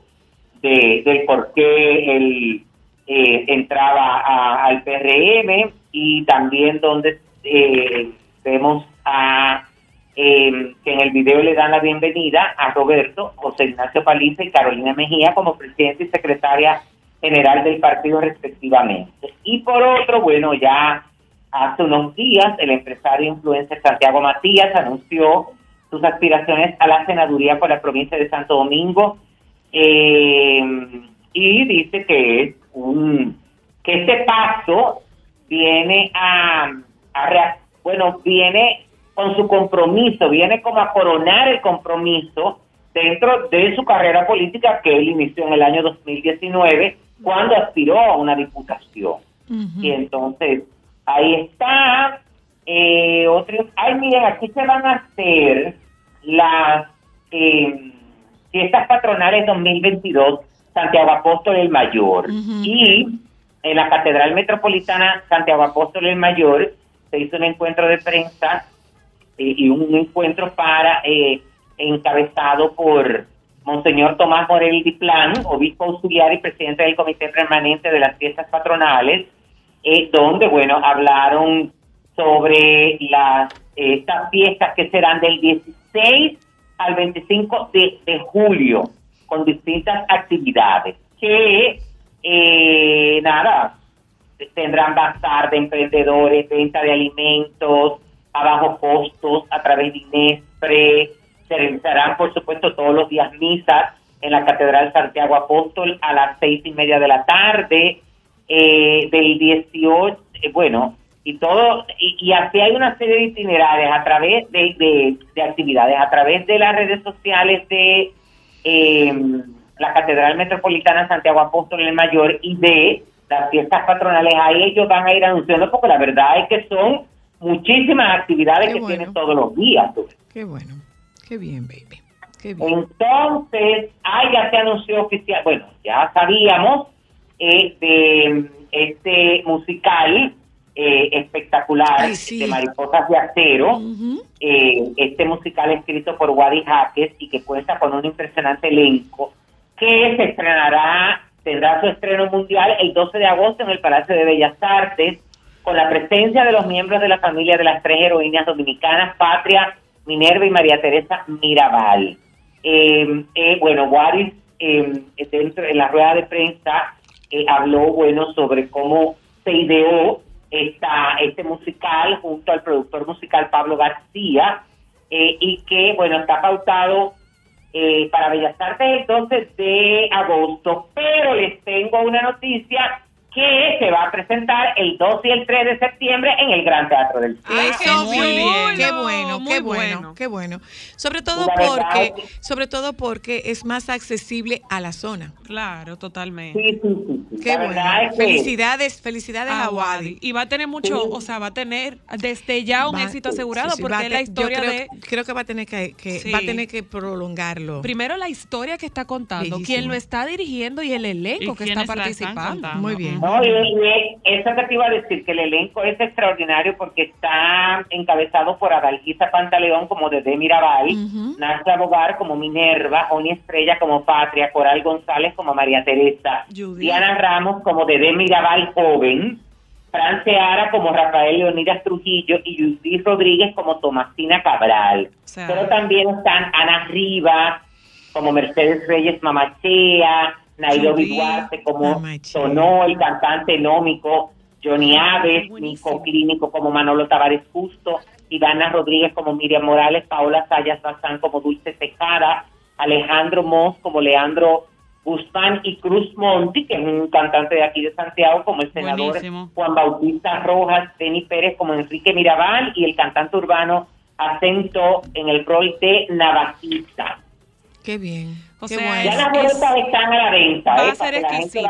de, del por qué él eh, entraba a- al PRM y también donde eh, vemos a eh, que en el video le dan la bienvenida a Roberto, José Ignacio Paliza y Carolina Mejía como presidente y secretaria general del partido respectivamente. Y por otro, bueno, ya hace unos días el empresario influencer Santiago Matías anunció sus aspiraciones a la senaduría por la provincia de Santo Domingo. Eh, y dice que es un que este paso viene a, a bueno viene con su compromiso viene como a coronar el compromiso dentro de su carrera política que él inició en el año 2019 cuando aspiró a una diputación. Y entonces ahí está eh, otros ay miren aquí se van a hacer las eh, fiestas patronales 2022 Santiago Apóstol el Mayor. Y en la Catedral Metropolitana Santiago Apóstol el Mayor se hizo un encuentro de prensa eh, y un encuentro para eh, encabezado por Monseñor Tomás Morel Diplán, obispo auxiliar y presidente del Comité Permanente de las Fiestas Patronales, eh, donde, bueno, hablaron sobre las eh, estas fiestas que serán del 16 al 25 de, de julio, con distintas actividades, que, eh, nada, tendrán bazar de emprendedores, venta de alimentos a bajos costos a través de Inespre, se realizarán, por supuesto, todos los días misas en la Catedral Santiago Apóstol a las seis y media de la tarde, eh, del 18, eh, bueno, y todo, y, y así hay una serie de itinerarios a través de, de, de actividades, a través de las redes sociales de eh, la Catedral Metropolitana Santiago Apóstol el Mayor y de las fiestas patronales. Ahí ellos van a ir anunciando, porque la verdad es que son muchísimas actividades Qué que bueno. tienen todos los días. tú. Qué bueno. Qué bien, baby. Qué bien. Entonces, ah, ya se anunció oficial, bueno, ya sabíamos de este musical eh, espectacular Ay, sí. de Mariposas de Acero, eh, este musical escrito por Wadi Jaques y que cuenta con un impresionante elenco, que se estrenará, tendrá su estreno mundial el 12 de agosto en el Palacio de Bellas Artes, con la presencia de los miembros de la familia de las tres heroínas dominicanas, Patria, Minerva y María Teresa Mirabal. Eh, eh, bueno, Waris, eh, dentro de la rueda de prensa, eh, habló, bueno, sobre cómo se ideó esta, este musical junto al productor musical Pablo García, eh, y que, bueno, está pautado eh, para Bellas Artes el 12 de agosto, pero les tengo una noticia que se va a presentar el 2 y el 3 de septiembre en el Gran Teatro del Cine. Eso muy bien. qué bueno, Muy qué bueno, bueno. qué bueno. Sobre todo La verdad porque, sobre todo porque es más accesible a la zona. Claro, totalmente. Sí, sí, sí, sí. Qué La bueno. verdad es que- Felicidades, felicidades a a Wadi. Wadi. Y va a tener mucho, Sí. o sea, va a tener desde ya un Va- éxito asegurado, sí, sí, va porque la te- yo historia creo, de. creo que va a tener que, que- Sí. va a tener que prolongarlo. Primero la historia que está contando, Bellísimo. quién lo está dirigiendo y el elenco ¿Y que está la participando. Muy bien. No, y, y eso que te iba a decir, que el elenco es extraordinario porque está encabezado por Adalgisa Pantaleón como Dede Mirabal, Ujú. Nacha Bogar como Minerva, Oni Estrella como Patria, Coral González como María Teresa, Judith. Diana Ramos como Dede Mirabal joven, Fran Seara como Rafael Leonidas Trujillo y Judith Rodríguez como Tomasina Cabral. O sea, Pero también están Ana Rivas, como Mercedes Reyes Mamachea, Nairobi Duarte, como sonó el cantante nómico, Johnny Aves. Nico Clínico como Manolo Tavares Justo, Ivana Rodríguez como Miriam Morales, Paola Sayas Bazán como Dulce Tejada, Alejandro Moss como Leandro Guzmán y Cruz Monti, que es un cantante de aquí de Santiago, como el senador Buenísimo. Juan Bautista Rojas, Denny Pérez como Enrique Mirabal y el cantante urbano Acento en el rol de Navajita. Qué bien. O sea, Ya Es- las bueno. boletas están a la venta. Va eh, a ser exquisito,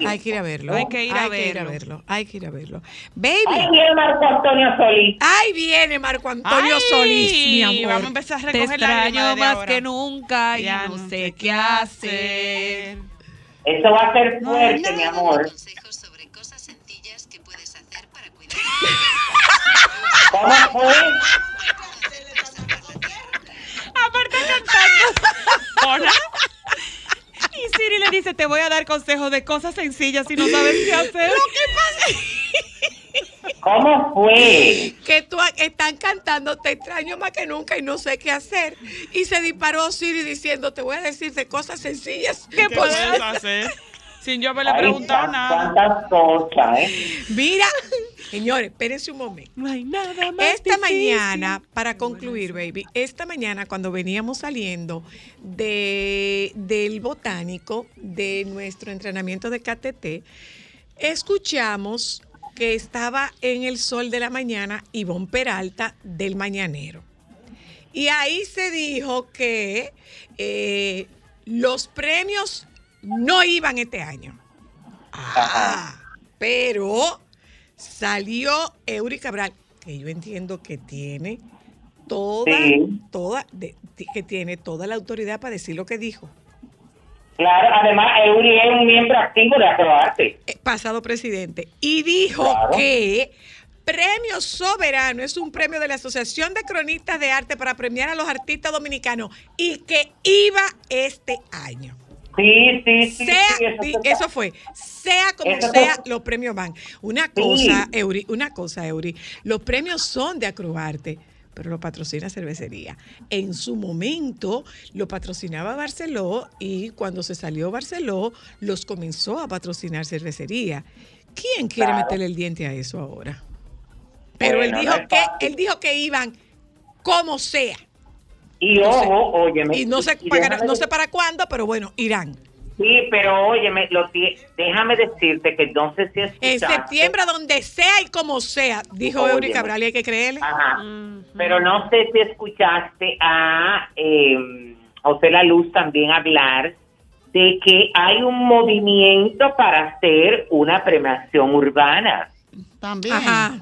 la. Hay que ir a verlo. Hay que ir a Hay que ir a verlo. verlo. Hay que ir a verlo. Ahí Baby. viene Marco Antonio Solís. Ahí viene Marco Antonio Ay, Solís, mi amor. Vamos a empezar a Te recoger lágrimas extraño más ahora. que nunca y Ya no sé qué hacer. Eso va a ser fuerte, mi amor. consejos sobre cosas sencillas que puedes hacer para cuidar ¿Cómo fue? Aparte cantando. Y Siri le dice, te voy a dar consejos de cosas sencillas si no sabes qué hacer. ¿Cómo fue? que tú están cantando Te extraño más que nunca y no sé qué hacer. Y se disparó Siri diciendo, te voy a decir de cosas sencillas que ¿Qué puedes puedes hacer. Sin yo haberle preguntado nada. Cuántas cosas, ¿eh? Mira, Señores, espérense un momento. No hay nada más Esta difícil. mañana, para concluir, baby, esta mañana cuando veníamos saliendo de, del botánico, de nuestro entrenamiento de KTT, escuchamos que estaba en el sol de la mañana Ivonne Peralta del Mañanero. Y ahí se dijo que eh, los premios no iban este año. Ah, pero salió Eury Cabral, que yo entiendo que tiene toda, Sí. toda, de- que tiene toda la autoridad para decir lo que dijo. Claro, además, Eury es un miembro activo de Acroarte. eh, pasado presidente, y dijo Claro. que Premio Soberano es un premio de la Asociación de Cronistas de Arte para premiar a los artistas dominicanos y que iba este año. Sí, sí, sí. sea, sí, eso fue, sea como Eso sea, fue- los premios van. Una Sí. cosa, Eury, una cosa, Eury, los premios son de Acroarte, pero lo patrocina cervecería. En su momento lo patrocinaba Barceló y cuando se salió Barceló los comenzó a patrocinar cervecería. ¿Quién quiere Claro. meterle el diente a eso ahora? Pero Bueno, él dijo no que él dijo que iban como sea. Y No sé. ojo, óyeme. Y no sé, y para, no sé para cuándo, pero bueno, irán. Sí, pero óyeme, lo déjame decirte que no sé si En septiembre, donde sea y como sea, dijo. Eury Cabral, y hay que creerle. Ajá. Pero no sé si escuchaste a eh, José La Luz también hablar de que hay un movimiento para hacer una premiación urbana. También. Ajá.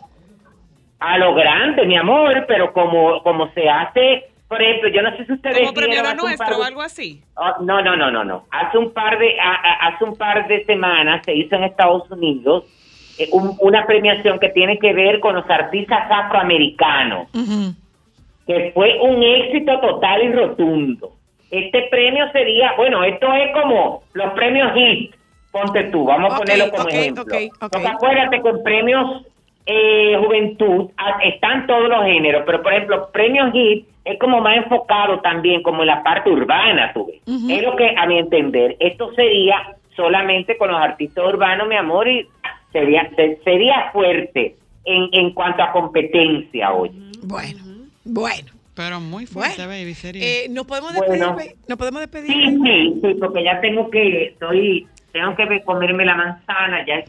A lo grande, mi amor, pero como, como se hace, por ejemplo, yo no sé si ustedes Como premio nuestro de- o algo así. Ah, no, no, no, no, no. Hace un par de a- a- hace un par de semanas se hizo en Estados Unidos eh, un- una premiación que tiene que ver con los artistas afroamericanos, Ujú. que fue un éxito total y rotundo. Este premio sería, bueno, esto es como los premios HIT, ponte tú, vamos a ponerlo como ok, ejemplo. ok, ok. Porque acuérdate que en premios eh, Juventud están todos los géneros, pero por ejemplo, premios HIT es como más enfocado también como en la parte urbana, tú ves. Es lo que, a mi entender, esto sería solamente con los artistas urbanos, mi amor, y sería, se- sería fuerte en, en cuanto a competencia hoy. Bueno, bueno. Pero muy fuerte, Bueno. baby, sería. Eh, ¿Nos podemos despedir? Bueno. baby? ¿Nos podemos despedir? Sí, sí, sí, porque ya tengo que, estoy, tengo que comerme la manzana, ya.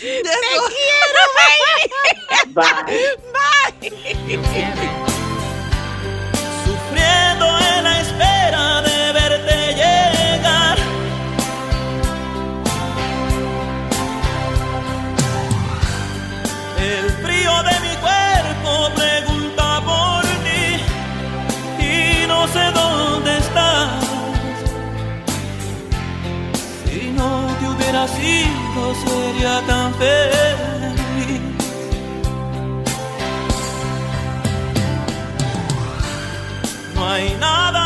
¡Te quiero, baby! Bye. Bye. sufriendo en la espera de verte llegar. El frío de mi cuerpo pregunta por ti y no sé dónde hubiera sido sería tan feliz. No hay nada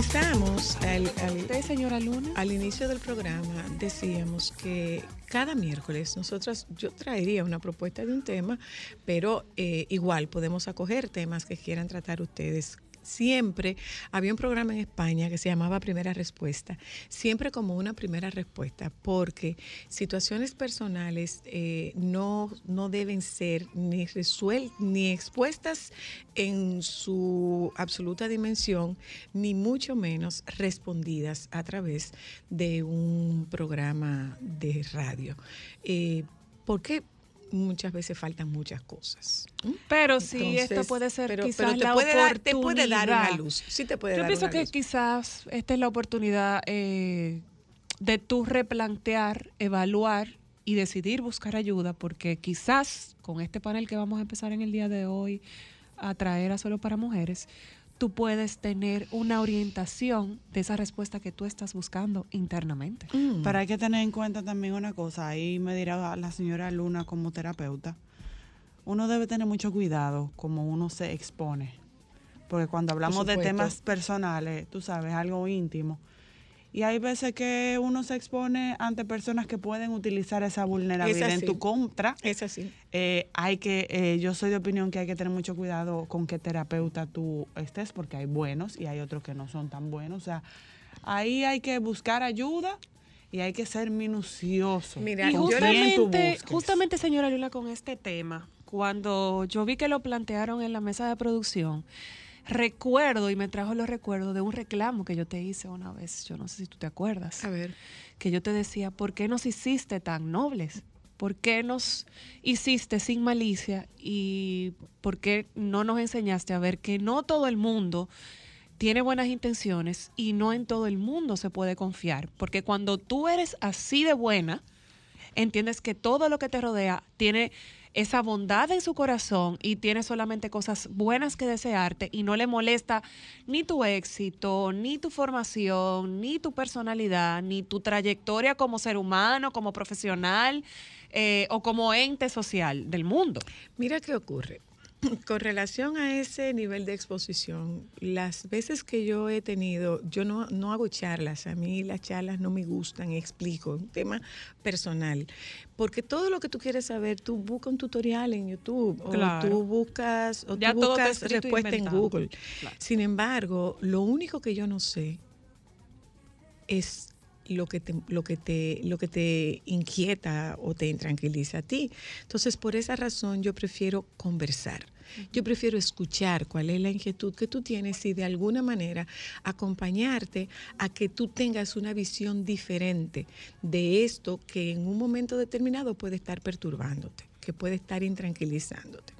Comenzamos al, al- ¿Usted, señora Luna? al inicio del programa. Decíamos que cada miércoles nosotras, yo traería una propuesta de un tema, pero eh, igual podemos acoger temas que quieran tratar ustedes siempre había un programa en España que se llamaba Primera Respuesta, siempre como una primera respuesta, porque situaciones personales eh, no, no deben ser ni resueltas ni expuestas en su absoluta dimensión, ni mucho menos respondidas a través de un programa de radio. Eh, porque muchas veces faltan muchas cosas. Pero sí, esto puede ser pero- quizás pero te la puede dar- te puede dar una oportunidad. luz, sí te puede Yo dar pienso una que luz. quizás esta es la oportunidad eh, de tú replantear, evaluar y decidir buscar ayuda, porque quizás con este panel que vamos a empezar en el día de hoy a traer a solo para mujeres, tú puedes tener una orientación de esa respuesta que tú estás buscando internamente. Mm. Pero hay que tener en cuenta también una cosa, ahí me dirá la señora Luna como terapeuta, uno debe tener mucho cuidado como uno se expone, porque cuando hablamos de temas personales, tú sabes, algo íntimo, y hay veces que uno se expone ante personas que pueden utilizar esa vulnerabilidad en tu contra. Es así. Eh, hay que, eh, yo soy de opinión que hay que tener mucho cuidado con qué terapeuta tú estés, porque hay buenos y hay otros que no son tan buenos. O sea, ahí hay que buscar ayuda y hay que ser minucioso. Mira, Y justamente, justamente, señora Lula, con este tema, cuando yo vi que lo plantearon en la mesa de producción, recuerdo y me trajo los recuerdos de un reclamo que yo te hice una vez, yo no sé si tú te acuerdas, A ver. que yo te decía, ¿por qué nos hiciste tan nobles? ¿Por qué nos hiciste sin malicia? ¿Y por qué no nos enseñaste a ver que no todo el mundo tiene buenas intenciones y no en todo el mundo se puede confiar? Porque cuando tú eres así de buena, entiendes que todo lo que te rodea tiene esa bondad en su corazón y tiene solamente cosas buenas que desearte y no le molesta ni tu éxito, ni tu formación, ni tu personalidad, ni tu trayectoria como ser humano, como profesional eh, o como ente social del mundo. Mira qué ocurre. Con relación a ese nivel de exposición, las veces que yo he tenido, yo no, no hago charlas, a mí las charlas no me gustan, explico, un tema personal, porque todo lo que tú quieres saber, tú buscas un tutorial en YouTube, Claro. o tú buscas, o Ya tú buscas respuesta en. Google. Sin embargo, lo único que yo no sé es lo que te, lo que te, lo que te inquieta o te intranquiliza a ti. Entonces, por esa razón, yo prefiero conversar. Yo prefiero escuchar cuál es la inquietud que tú tienes y de alguna manera acompañarte a que tú tengas una visión diferente de esto que en un momento determinado puede estar perturbándote, que puede estar intranquilizándote.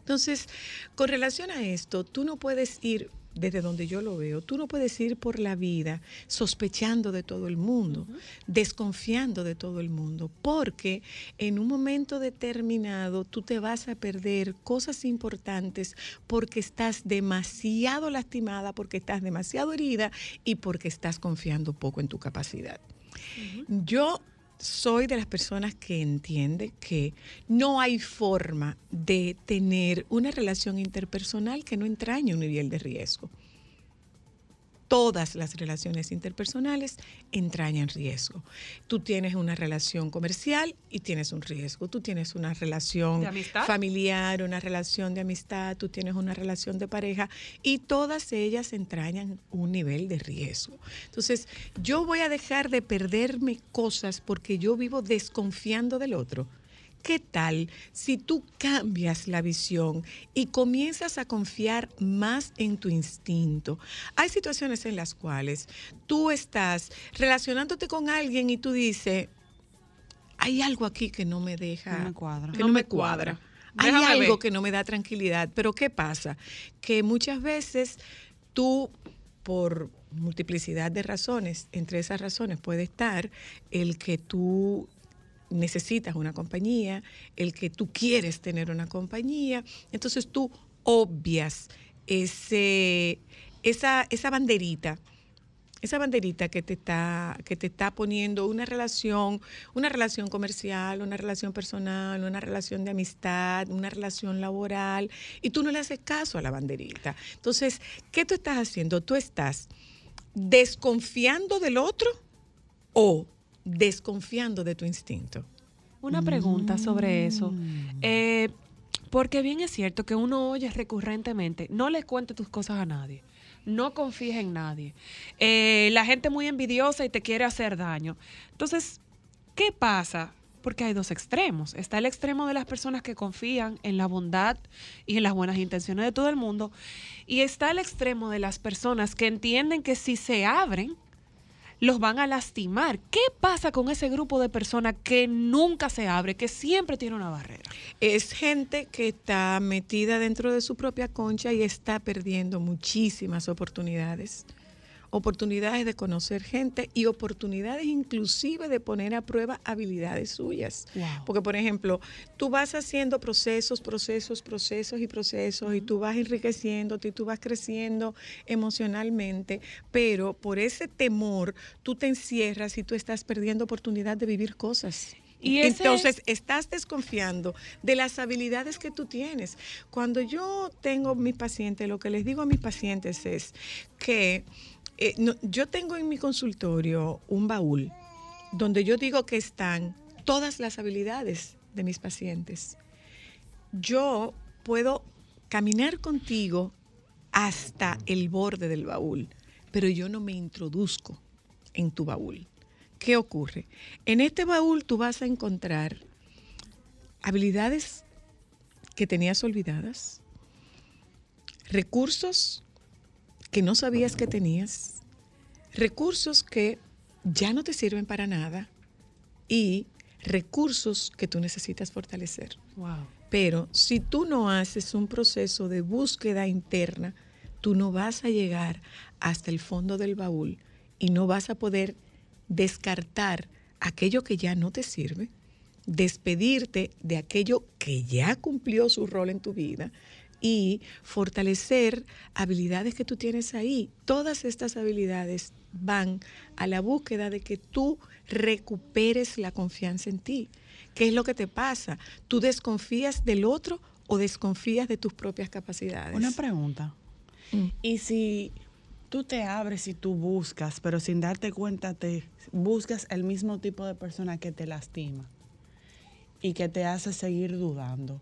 Entonces, con relación a esto, tú no puedes ir, desde donde yo lo veo, tú no puedes ir por la vida sospechando de todo el mundo, desconfiando de todo el mundo, porque en un momento determinado tú te vas a perder cosas importantes porque estás demasiado lastimada, porque estás demasiado herida y porque estás confiando poco en tu capacidad. Yo soy de las personas que entiende que no hay forma de tener una relación interpersonal que no entrañe un nivel de riesgo. Todas las relaciones interpersonales entrañan riesgo. Tú tienes una relación comercial y tienes un riesgo. Tú tienes una relación familiar, una relación de amistad, tú tienes una relación de pareja y todas ellas entrañan un nivel de riesgo. Entonces, yo voy a dejar de perderme cosas porque yo vivo desconfiando del otro. ¿Qué tal si tú cambias la visión y comienzas a confiar más en tu instinto? Hay situaciones en las cuales tú estás relacionándote con alguien y tú dices, hay algo aquí que no me deja, No me cuadra. que No no, me me cuadra. cuadra. Hay Déjame algo ver. que no me da tranquilidad, pero ¿qué pasa? Que muchas veces tú por multiplicidad de razones, entre esas razones puede estar el que tú necesitas una compañía, el que tú quieres tener una compañía, entonces tú obvias ese, esa, esa banderita esa banderita que te está que te está poniendo una relación una relación comercial una relación personal una relación de amistad una relación laboral y tú no le haces caso a la banderita. Entonces qué tú estás haciendo tú estás desconfiando del otro o desconfiando de tu instinto Una pregunta sobre eso. Eh, Porque bien es cierto que uno oye recurrentemente, no le cuentes tus cosas a nadie, no confíes en nadie. Eh, la gente es muy envidiosa y te quiere hacer daño. Entonces, ¿qué pasa? Porque hay dos extremos. Está el extremo de las personas que confían en la bondad y en las buenas intenciones de todo el mundo. Y está el extremo de las personas que entienden que si se abren, los van a lastimar. ¿Qué pasa con ese grupo de personas que nunca se abre, que siempre tiene una barrera? Es gente que está metida dentro de su propia concha y está perdiendo muchísimas oportunidades. Oportunidades de conocer gente y oportunidades inclusive de poner a prueba habilidades suyas. Porque, por ejemplo, tú vas haciendo procesos, procesos, procesos y procesos y tú vas enriqueciéndote y tú vas creciendo emocionalmente, pero por ese temor tú te encierras y tú estás perdiendo oportunidad de vivir cosas. Y Entonces, estás desconfiando de las habilidades que tú tienes. Cuando yo tengo mis pacientes, lo que les digo a mis pacientes es que eh, yo tengo en mi consultorio un baúl donde yo digo que están todas las habilidades de mis pacientes. Yo puedo caminar contigo hasta el borde del baúl, pero yo no me introduzco en tu baúl. ¿Qué ocurre? En este baúl tú vas a encontrar habilidades que tenías olvidadas, recursos que no sabías que tenías, recursos que ya no te sirven para nada y recursos que tú necesitas fortalecer. Wow. Pero si tú no haces un proceso de búsqueda interna, tú no vas a llegar hasta el fondo del baúl y no vas a poder descartar aquello que ya no te sirve, despedirte de aquello que ya cumplió su rol en tu vida y fortalecer habilidades que tú tienes ahí. Todas estas habilidades van a la búsqueda de que tú recuperes la confianza en ti. ¿Qué es lo que te pasa? ¿Tú desconfías del otro o desconfías de tus propias capacidades? Una pregunta. Y si tú te abres y tú buscas, pero sin darte cuenta te buscas el mismo tipo de persona que te lastima y que te hace seguir dudando.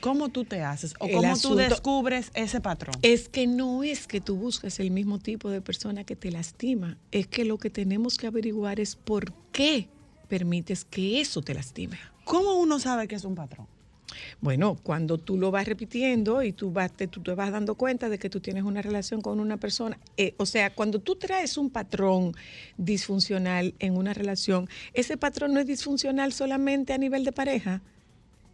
¿Cómo tú te haces? ¿O El cómo tú descubres ese patrón? Es que no es que tú buscas el mismo tipo de persona que te lastima, es que lo que tenemos que averiguar es por qué permites que eso te lastime. ¿Cómo uno sabe que es un patrón? Bueno, cuando tú lo vas repitiendo y tú, vas, te, tú te vas dando cuenta de que tú tienes una relación con una persona, eh, o sea, cuando tú traes un patrón disfuncional en una relación, ese patrón no es disfuncional solamente a nivel de pareja.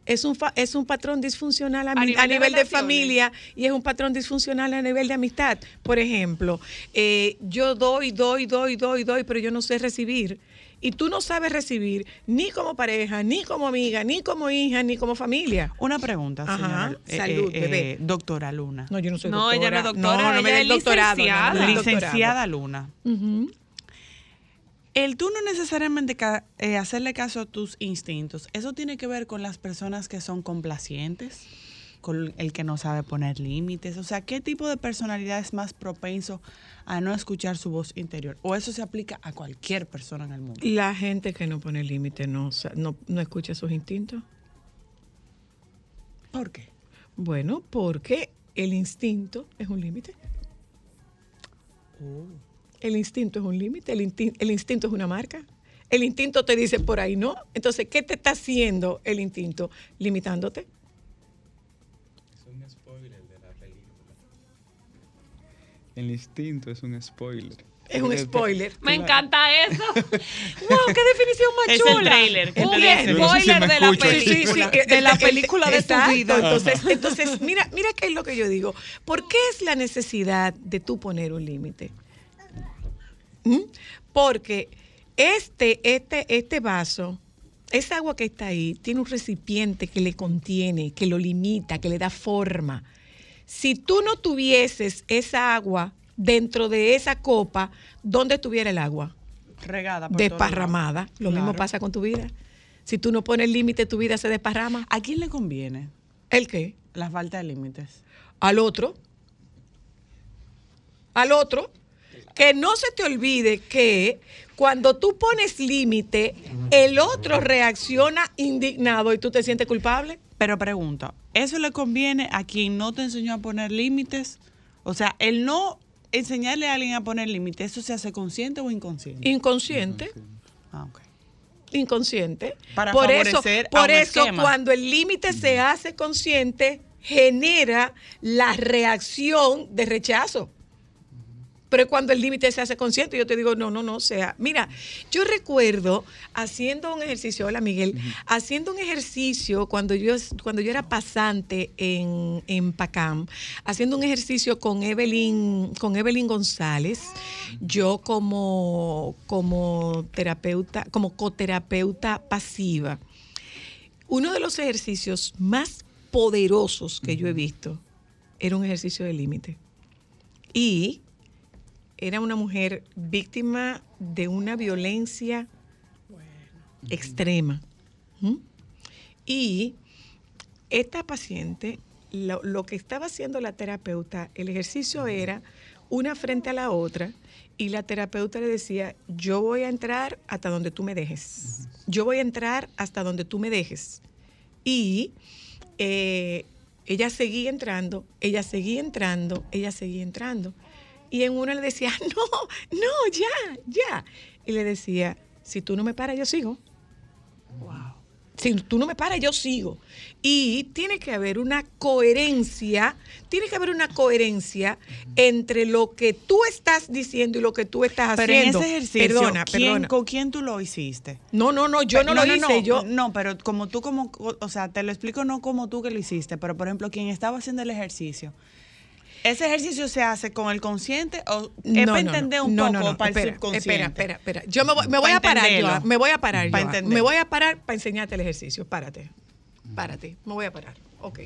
Es un, fa- es un patrón disfuncional a, mi- nivel a de nivel de, familia y es un patrón disfuncional a nivel de amistad. Por ejemplo, eh, yo doy, doy, doy, doy, doy, pero yo no sé recibir. Y tú no sabes recibir ni como pareja, ni como amiga, ni como hija, ni como familia. Una pregunta, Ajá, señora. eh, salud, eh, bebé. eh, doctora Luna. No, yo no soy No, ella no es doctora. doctora, no me ella es doctorado, no, licenciada. no. Licenciada Luna. El tú no necesariamente ca- eh, hacerle caso a tus instintos, eso tiene que ver con las personas que son complacientes, con el que no sabe poner límites. O sea, ¿qué tipo de personalidad es más propenso a no escuchar su voz interior? ¿O eso se aplica a cualquier persona en el mundo? La gente que no pone límite no, no, no escucha sus instintos. ¿Por qué? Bueno, porque el instinto es un límite. El instinto es un límite, el, insti- el instinto es una marca. El instinto te dice por ahí no. Entonces, ¿qué te está haciendo el instinto? Limitándote. El instinto es un spoiler. Es un spoiler. Me encanta eso. ¡Wow! ¡Qué definición más Es el chula! tráiler, Un ¿entiendes? Yo no sé si spoiler de la escucho. Sí, sí, película. sí, de la película de tu vida. Entonces, entonces mira, mira qué es lo que yo digo. ¿Por qué es la necesidad de tú poner un límite? ¿Mm? Porque este, este, este vaso, esa agua que está ahí, tiene un recipiente que le contiene, que lo limita, que le da forma. Si tú no tuvieses esa agua dentro de esa copa, ¿dónde estuviera el agua? Regada. por Desparramada. Lo mismo pasa con tu vida. Si tú no pones límite, tu vida se desparrama. ¿A quién le conviene ¿El qué? la falta de límites? Al otro. Al otro. Que no se te olvide que cuando tú pones límite, el otro reacciona indignado y tú te sientes culpable. Pero pregunto, ¿eso le conviene a quien no te enseñó a poner límites? O sea, el no enseñarle a alguien a poner límites, ¿eso se hace consciente o inconsciente? Inconsciente. Ah, ok. Inconsciente. Para por eso, por eso esquema. cuando el límite se hace consciente, genera la reacción de rechazo. Pero cuando el límite se hace consciente, yo te digo, no, no, no, o sea, mira, yo recuerdo haciendo un ejercicio, hola Miguel, haciendo un ejercicio cuando yo, cuando yo era pasante en, en PACAM, haciendo un ejercicio con Evelyn, con Evelyn González, yo como, como terapeuta, como coterapeuta pasiva. Uno de los ejercicios más poderosos que yo he visto era un ejercicio de límite. Y era una mujer víctima de una violencia extrema. ¿Mm? Y esta paciente, lo, lo que estaba haciendo la terapeuta, el ejercicio era una frente a la otra y la terapeuta le decía, yo voy a entrar hasta donde tú me dejes. Yo voy a entrar hasta donde tú me dejes. Y eh, ella seguía entrando, ella seguía entrando, ella seguía entrando. Y en una le decía, no, no, ya, ya. Y le decía, si tú no me paras, yo sigo. Si tú no me paras, yo sigo. Y tiene que haber una coherencia, tiene que haber una coherencia entre lo que tú estás diciendo y lo que tú estás Pero en haciendo. ese ejercicio, perdona, ¿quién- perdona. ¿con quién tú lo hiciste? No, no, no, yo Pe- no, lo hice, yo No, pero como tú, como, o sea, te lo explico no como tú que lo hiciste, pero por ejemplo, quien estaba haciendo el ejercicio. ¿Ese ejercicio se hace con el consciente o es No, para entender no. un No, poco no, no, para el espera, subconsciente? Espera, espera, espera. Yo me voy, me voy Pa' a parar. Joa, me voy a parar, Pa' Joa. Me voy a parar para enseñarte el ejercicio. Párate. Párate. Me voy a parar. Ok.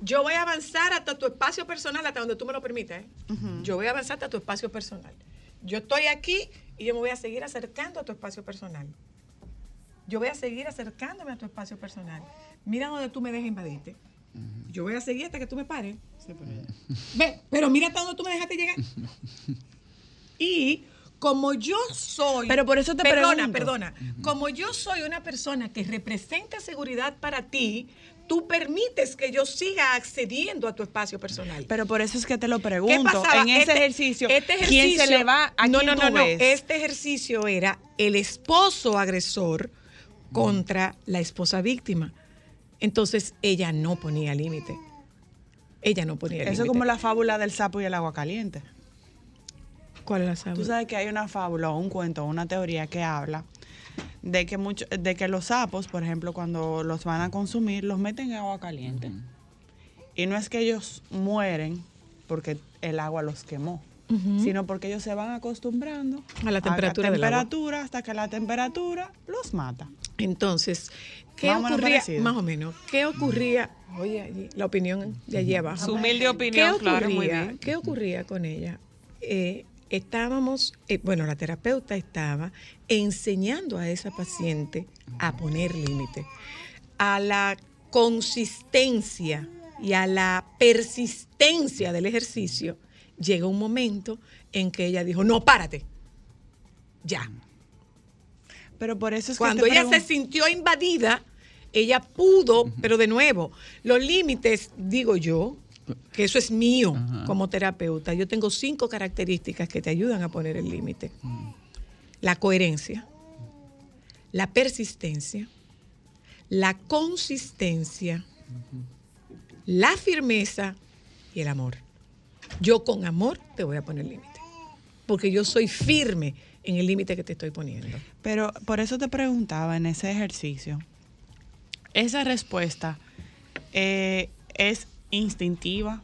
Yo voy a avanzar hasta tu espacio personal, hasta donde tú me lo permitas. ¿eh? Yo voy a avanzar hasta tu espacio personal. Yo estoy aquí y yo me voy a seguir acercando a tu espacio personal. Yo voy a seguir acercándome a tu espacio personal. Mira donde tú me dejas invadirte. Yo voy a seguir hasta que tú me pares. Ve, pero mira hasta donde tú me dejaste llegar. Y como yo soy. Pero por eso te perdona, pregunto. perdona. Como yo soy una persona que representa seguridad para ti, tú permites que yo siga accediendo a tu espacio personal. Pero por eso es que te lo ¿Qué pregunto. pasaba? En ese Este- ejercicio, este ¿quién se le va a no, quién no, tú no, no. ves? Este ejercicio era el esposo agresor contra la esposa víctima. Entonces ella no ponía límite. Ella no ponía límite. Eso es como la fábula del sapo y el agua caliente. ¿Cuál es la sábana? Tú sabes que hay una fábula o un cuento o una teoría que habla de que mucho, de que los sapos, por ejemplo, cuando los van a consumir, los meten en agua caliente. Y no es que ellos mueren porque el agua los quemó, Sino porque ellos se van acostumbrando A la temperatura agua. temperatura hasta que la temperatura los mata. Entonces, ¿qué Más ocurría? Más o menos. ¿Qué ocurría? Oye, allí, la opinión de allí abajo. Su humilde ¿Qué opinión, ocurría, claro, muy bien. ¿Qué ocurría con ella? Eh, estábamos, eh, bueno, la terapeuta estaba enseñando a esa paciente a poner límite, a la consistencia y a la persistencia del ejercicio. Llega un momento en que ella dijo, no, párate, ya. Pero por eso es Cuando que ella se sintió invadida, ella pudo, pero de nuevo, los límites, digo yo, que eso es mío como terapeuta. Yo tengo cinco características que te ayudan a poner el límite. La coherencia, la persistencia, la consistencia, la firmeza y el amor. Yo con amor te voy a poner límite, porque yo soy firme en el límite que te estoy poniendo. Pero por eso te preguntaba en ese ejercicio, esa respuesta eh, es instintiva,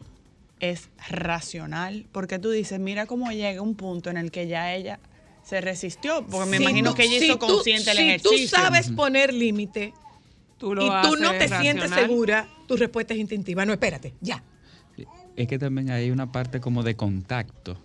es racional, porque tú dices, mira cómo llega un punto en el que ya ella se resistió, porque me Si imagino tú- que ella si hizo tú- consciente el si ejercicio. tú sabes poner límite Tú lo y tú no te sientes segura, tu respuesta es instintiva. No, espérate, ya. Es que también hay una parte como de contacto.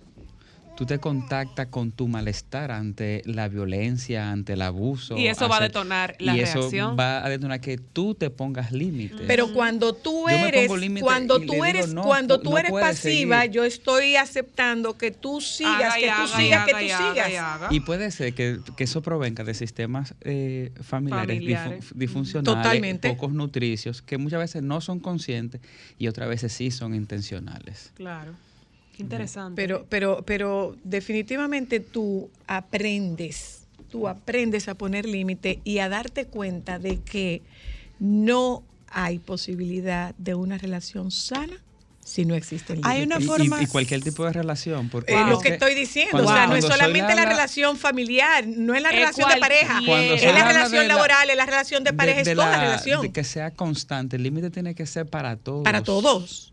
Tú te contactas con tu malestar ante la violencia, ante el abuso. Y eso va a detonar la y eso reacción. va a detonar que tú te pongas límites. Pero cuando tú eres, cuando tú digo, eres, no, cuando tú no eres pasiva, seguir. yo estoy aceptando que tú sigas, que tú sigas, que haga tú y haga y sigas. haga. Y puede ser que, que eso provenga de sistemas eh, familiares, Familiares. disfu- disfuncionales, Totalmente. pocos nutricios, que muchas veces no son conscientes y otras veces sí son intencionales. Claro. Qué interesante. Pero, pero, pero definitivamente tú aprendes, tú aprendes a poner límite y a darte cuenta de que no hay posibilidad de una relación sana si no existe el Hay una y- forma- Y, cualquier tipo de relación. Porque Es lo que estoy diciendo, cuando- o sea, no es solamente la relación familiar, no es la Es relación de pareja, es la relación la- laboral, es la relación de pareja, de es toda la la- relación. de que sea constante. El límite tiene que ser para todos. Para todos.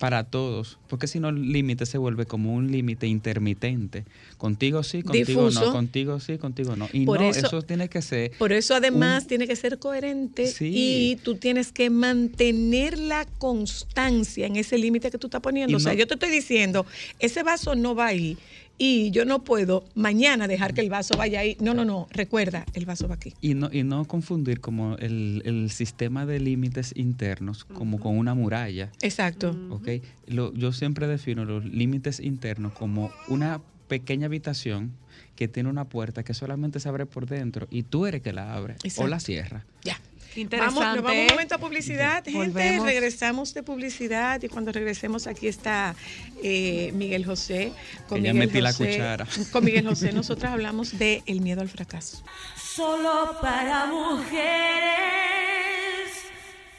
Para todos. Porque si no, el límite se vuelve como un límite intermitente. Contigo sí, contigo Difuso. no. Contigo sí, contigo no. Y Por no, eso- eso, tiene que ser. Por eso además un- tiene que ser coherente Sí. y tú tienes que mantener la constancia en ese límite que tú estás poniendo. Y o sea, no- yo te estoy diciendo, ese vaso no va ahí y yo no puedo mañana dejar que el vaso vaya ahí. No, no, no, recuerda, el vaso va aquí. Y no, y no confundir como el, el sistema de límites internos como con una muralla. Exacto. ¿ok? Lo- yo siempre defino los límites internos como una pequeña habitación que tiene una puerta que solamente se abre por dentro y tú eres que la abre o la cierra. Ya. Interesante. Vamos, nos vamos un momento a publicidad, gente. Volvemos. Regresamos de publicidad y cuando regresemos aquí está eh, Miguel José. Con Miguel metí la José- cuchara. Con Miguel José nosotros hablamos de el miedo al fracaso. Solo para mujeres.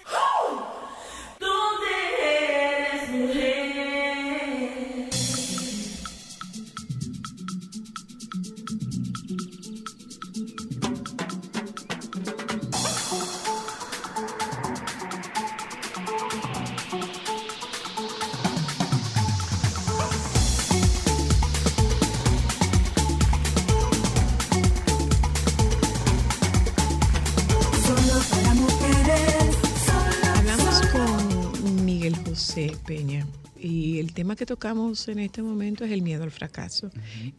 ¿Dónde Peña. Y el tema que tocamos en este momento es el miedo al fracaso,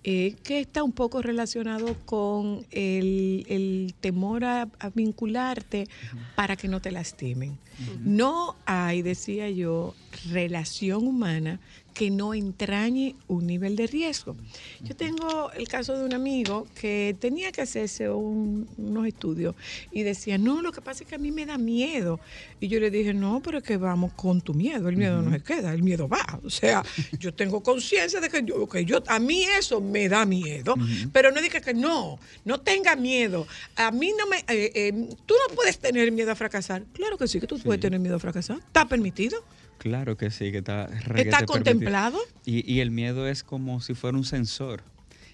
eh, que está un poco relacionado con el, el temor a, a vincularte para que no te lastimen. No hay, decía yo, relación humana que no entrañe un nivel de riesgo. Yo tengo el caso de un amigo que tenía que hacerse un- unos estudios y decía, no, lo que pasa es que a mí me da miedo. Y yo le dije, no, pero es que vamos con tu miedo, el miedo no se queda, el miedo va. O sea, yo tengo conciencia de que yo, que yo, a mí eso me da miedo, pero no diga que no, no tenga miedo. A mí no me, eh, eh, tú no puedes tener miedo a fracasar. Claro que sí, que tú puedes tener miedo a fracasar. ¿Está permitido? Claro que sí, que está ¿Está contemplado? Y, y el miedo es como si fuera un sensor.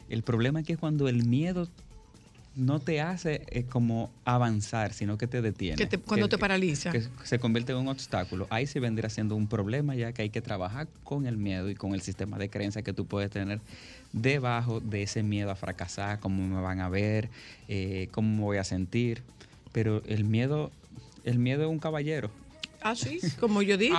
El problema es que cuando el miedo no te hace eh, como avanzar, sino que te detiene. Que te- cuando te paraliza. Que se convierte en un obstáculo. Ahí sí vendría siendo un problema ya que hay que trabajar con el miedo y con el sistema de creencia que tú puedes tener debajo de ese miedo a fracasar, cómo me van a ver, eh, cómo me voy a sentir. Pero el miedo, el miedo es un caballero. Ah, sí, como yo digo,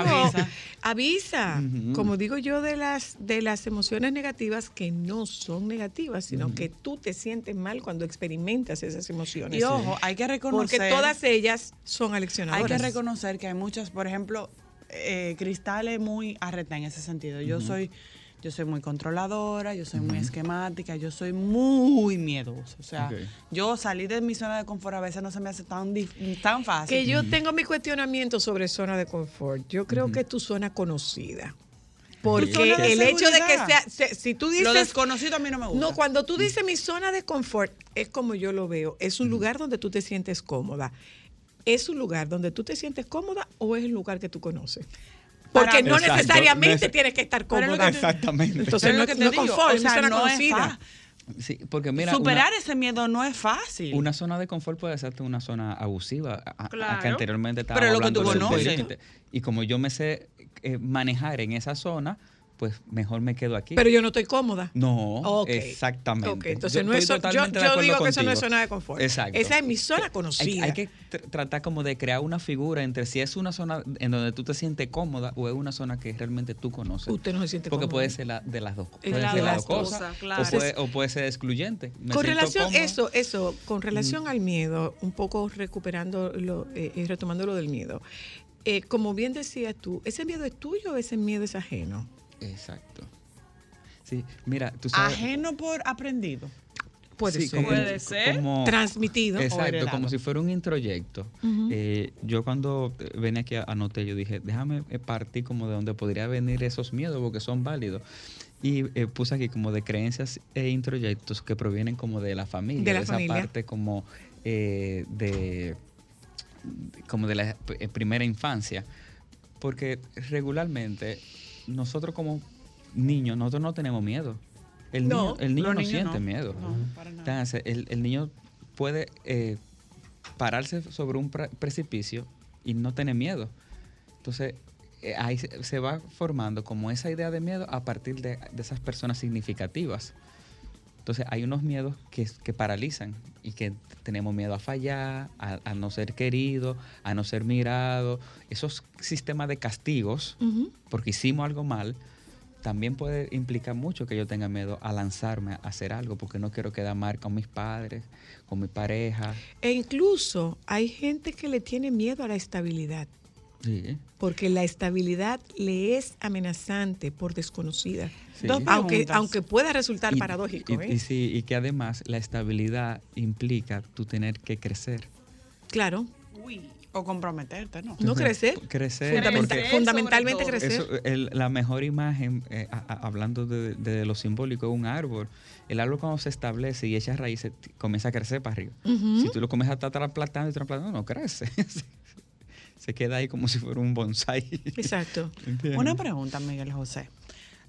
Avisa. como digo yo de las de las emociones negativas que no son negativas, sino que tú te sientes mal cuando experimentas esas emociones. Y ojo, hay que reconocer. porque todas ellas son Hay aleccionadoras. que reconocer que hay muchas, por ejemplo, eh, Cristal es muy arreta en ese sentido. Yo soy yo soy muy controladora, yo soy muy esquemática, yo soy muy miedosa. O sea, yo salir de mi zona de confort a veces no se me hace tan, tan fácil. que yo tengo mi cuestionamiento sobre zona de confort. Yo creo que es tu zona conocida. Porque el hecho de que sea, se- si tú dices Lo desconocido a mí no me gusta. No, cuando tú dices mi zona de confort, es como yo lo veo. Es un lugar donde tú te sientes cómoda. ¿Es un lugar donde tú te sientes cómoda o es el lugar que tú conoces? Porque no Exacto, necesariamente no tienes que estar te- Exactamente. Entonces no, no confort, o sea, zona no es conocida. fa- Sí, porque mira, Superar una- ese miedo no es fácil. Una zona de confort puede ser una zona abusiva, a- a- Claro. que anteriormente estábamos Pero lo que tú conoces. Y como yo me sé eh, manejar en esa zona, pues mejor me quedo aquí. Pero yo no estoy cómoda. no, exactamente. Entonces Yo no es yo, digo que eso no es zona de confort. Exacto. Esa es mi zona conocida. hay que tr- tratar como de crear una figura entre si es una zona en donde tú te sientes cómoda o es una zona que realmente tú conoces. Usted no se siente Porque cómodo. puede ser la, de las dos, puede la ser de las dos cosas. cosas, claro. O, puede, o puede ser excluyente. Me con relación eso, eso, con relación al miedo, un poco recuperando lo, eh, y retomando lo del miedo. eh, como bien decías tú, ¿ese miedo es tuyo o ese miedo es ajeno? Exacto. Sí, mira, tú sabes. Ajeno por aprendido. Puede Sí, ser. como- como- Transmitido. Exacto, como si fuera un introyecto. Eh, yo cuando eh, venía aquí a anoté, yo dije, déjame eh, partir como de donde podría venir esos miedos, porque son válidos. Y eh, puse aquí como de creencias e introyectos que provienen como de la familia, De la esa familia. parte como eh, de como de la primera infancia. Porque regularmente nosotros como niños, nosotros no tenemos miedo. El No, niño, el niño no siente no. miedo. No, para nada. Entonces, el, el niño puede eh, pararse sobre un pre- precipicio y no tener miedo. Entonces, eh, ahí se, se va formando como esa idea de miedo a partir de, de esas personas significativas. Entonces, hay unos miedos que, que paralizan y que tenemos miedo a fallar, a, a no ser querido, a no ser mirado. Esos sistemas de castigos, porque hicimos algo mal, también puede implicar mucho que yo tenga miedo a lanzarme a hacer algo, porque no quiero quedar mal con mis padres, con mi pareja. E incluso hay gente que le tiene miedo a la estabilidad, Sí. porque la estabilidad le es amenazante por desconocida. Sí. Aunque, pueda resultar Y- paradójico. Y, ¿eh? y sí, y que además la estabilidad implica tú tener que crecer. Claro. O comprometerte, ¿no? No crecer. Crecer. Fundamentalmente eso, crecer. el- la mejor imagen, eh, a- a- hablando de, de lo simbólico, es un árbol. El árbol cuando se establece y echa raíces, comienza a crecer para arriba. Si tú lo comienzas a estar trasplantando y trasplantando, no crece. se queda ahí como si fuera un bonsai. Exacto. ¿Entiendes? Una pregunta, Miguel José.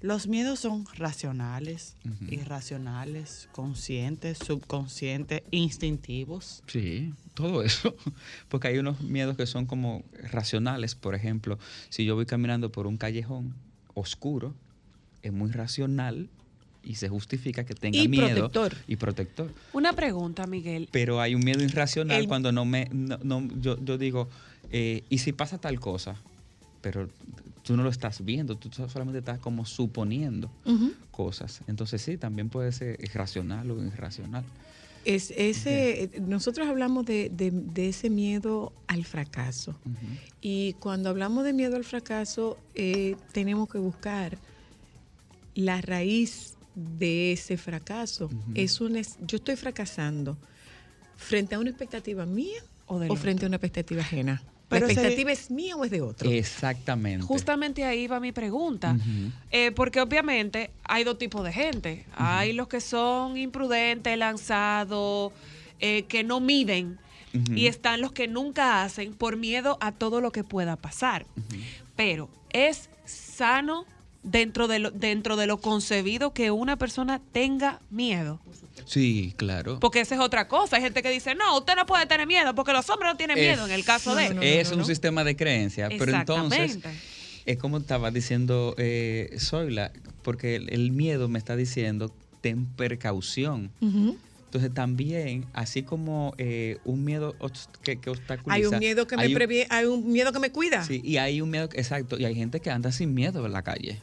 ¿Los miedos son racionales, irracionales, conscientes, subconscientes, instintivos? Sí, todo eso. Porque hay unos miedos que son como racionales. Por ejemplo, si yo voy caminando por un callejón oscuro, es muy racional y se justifica que tenga Y miedo. protector. Y protector. Una pregunta, Miguel. Pero hay un miedo irracional El- cuando no me. no- no- yo, yo digo, eh, ¿y si pasa tal cosa? Pero tú no lo estás viendo, tú solamente estás como suponiendo cosas. Entonces, sí, también puede ser irracional o irracional. Es ese, nosotros hablamos de, de- de ese miedo al fracaso. Y cuando hablamos de miedo al fracaso, eh, tenemos que buscar la raíz de ese fracaso. es un, es- yo estoy fracasando frente a una expectativa mía o, del frente a una expectativa ajena. Pero ¿La sería- expectativa es mía o es de otro? Exactamente. Justamente ahí va mi pregunta. Ujú. Eh, porque obviamente hay dos tipos de gente. Hay los que son imprudentes, lanzados, eh, que no miden. Ujú. Y están los que nunca hacen por miedo a todo lo que pueda pasar. Pero es sano dentro de, lo, dentro de lo concebido que una persona tenga miedo. Sí, claro. Porque esa es otra cosa. Hay gente que dice, no, usted no puede tener miedo porque los hombres no tienen miedo en el caso de... es un sistema de creencia, pero entonces Exactamente. es como estaba diciendo eh, Zoila, porque el, el miedo me está diciendo ten precaución. Entonces también, así como eh, un miedo que, que obstaculiza. Hay un miedo que me un- previe- hay un miedo que me cuida. Sí, y hay un miedo, exacto, y hay gente que anda sin miedo en la calle.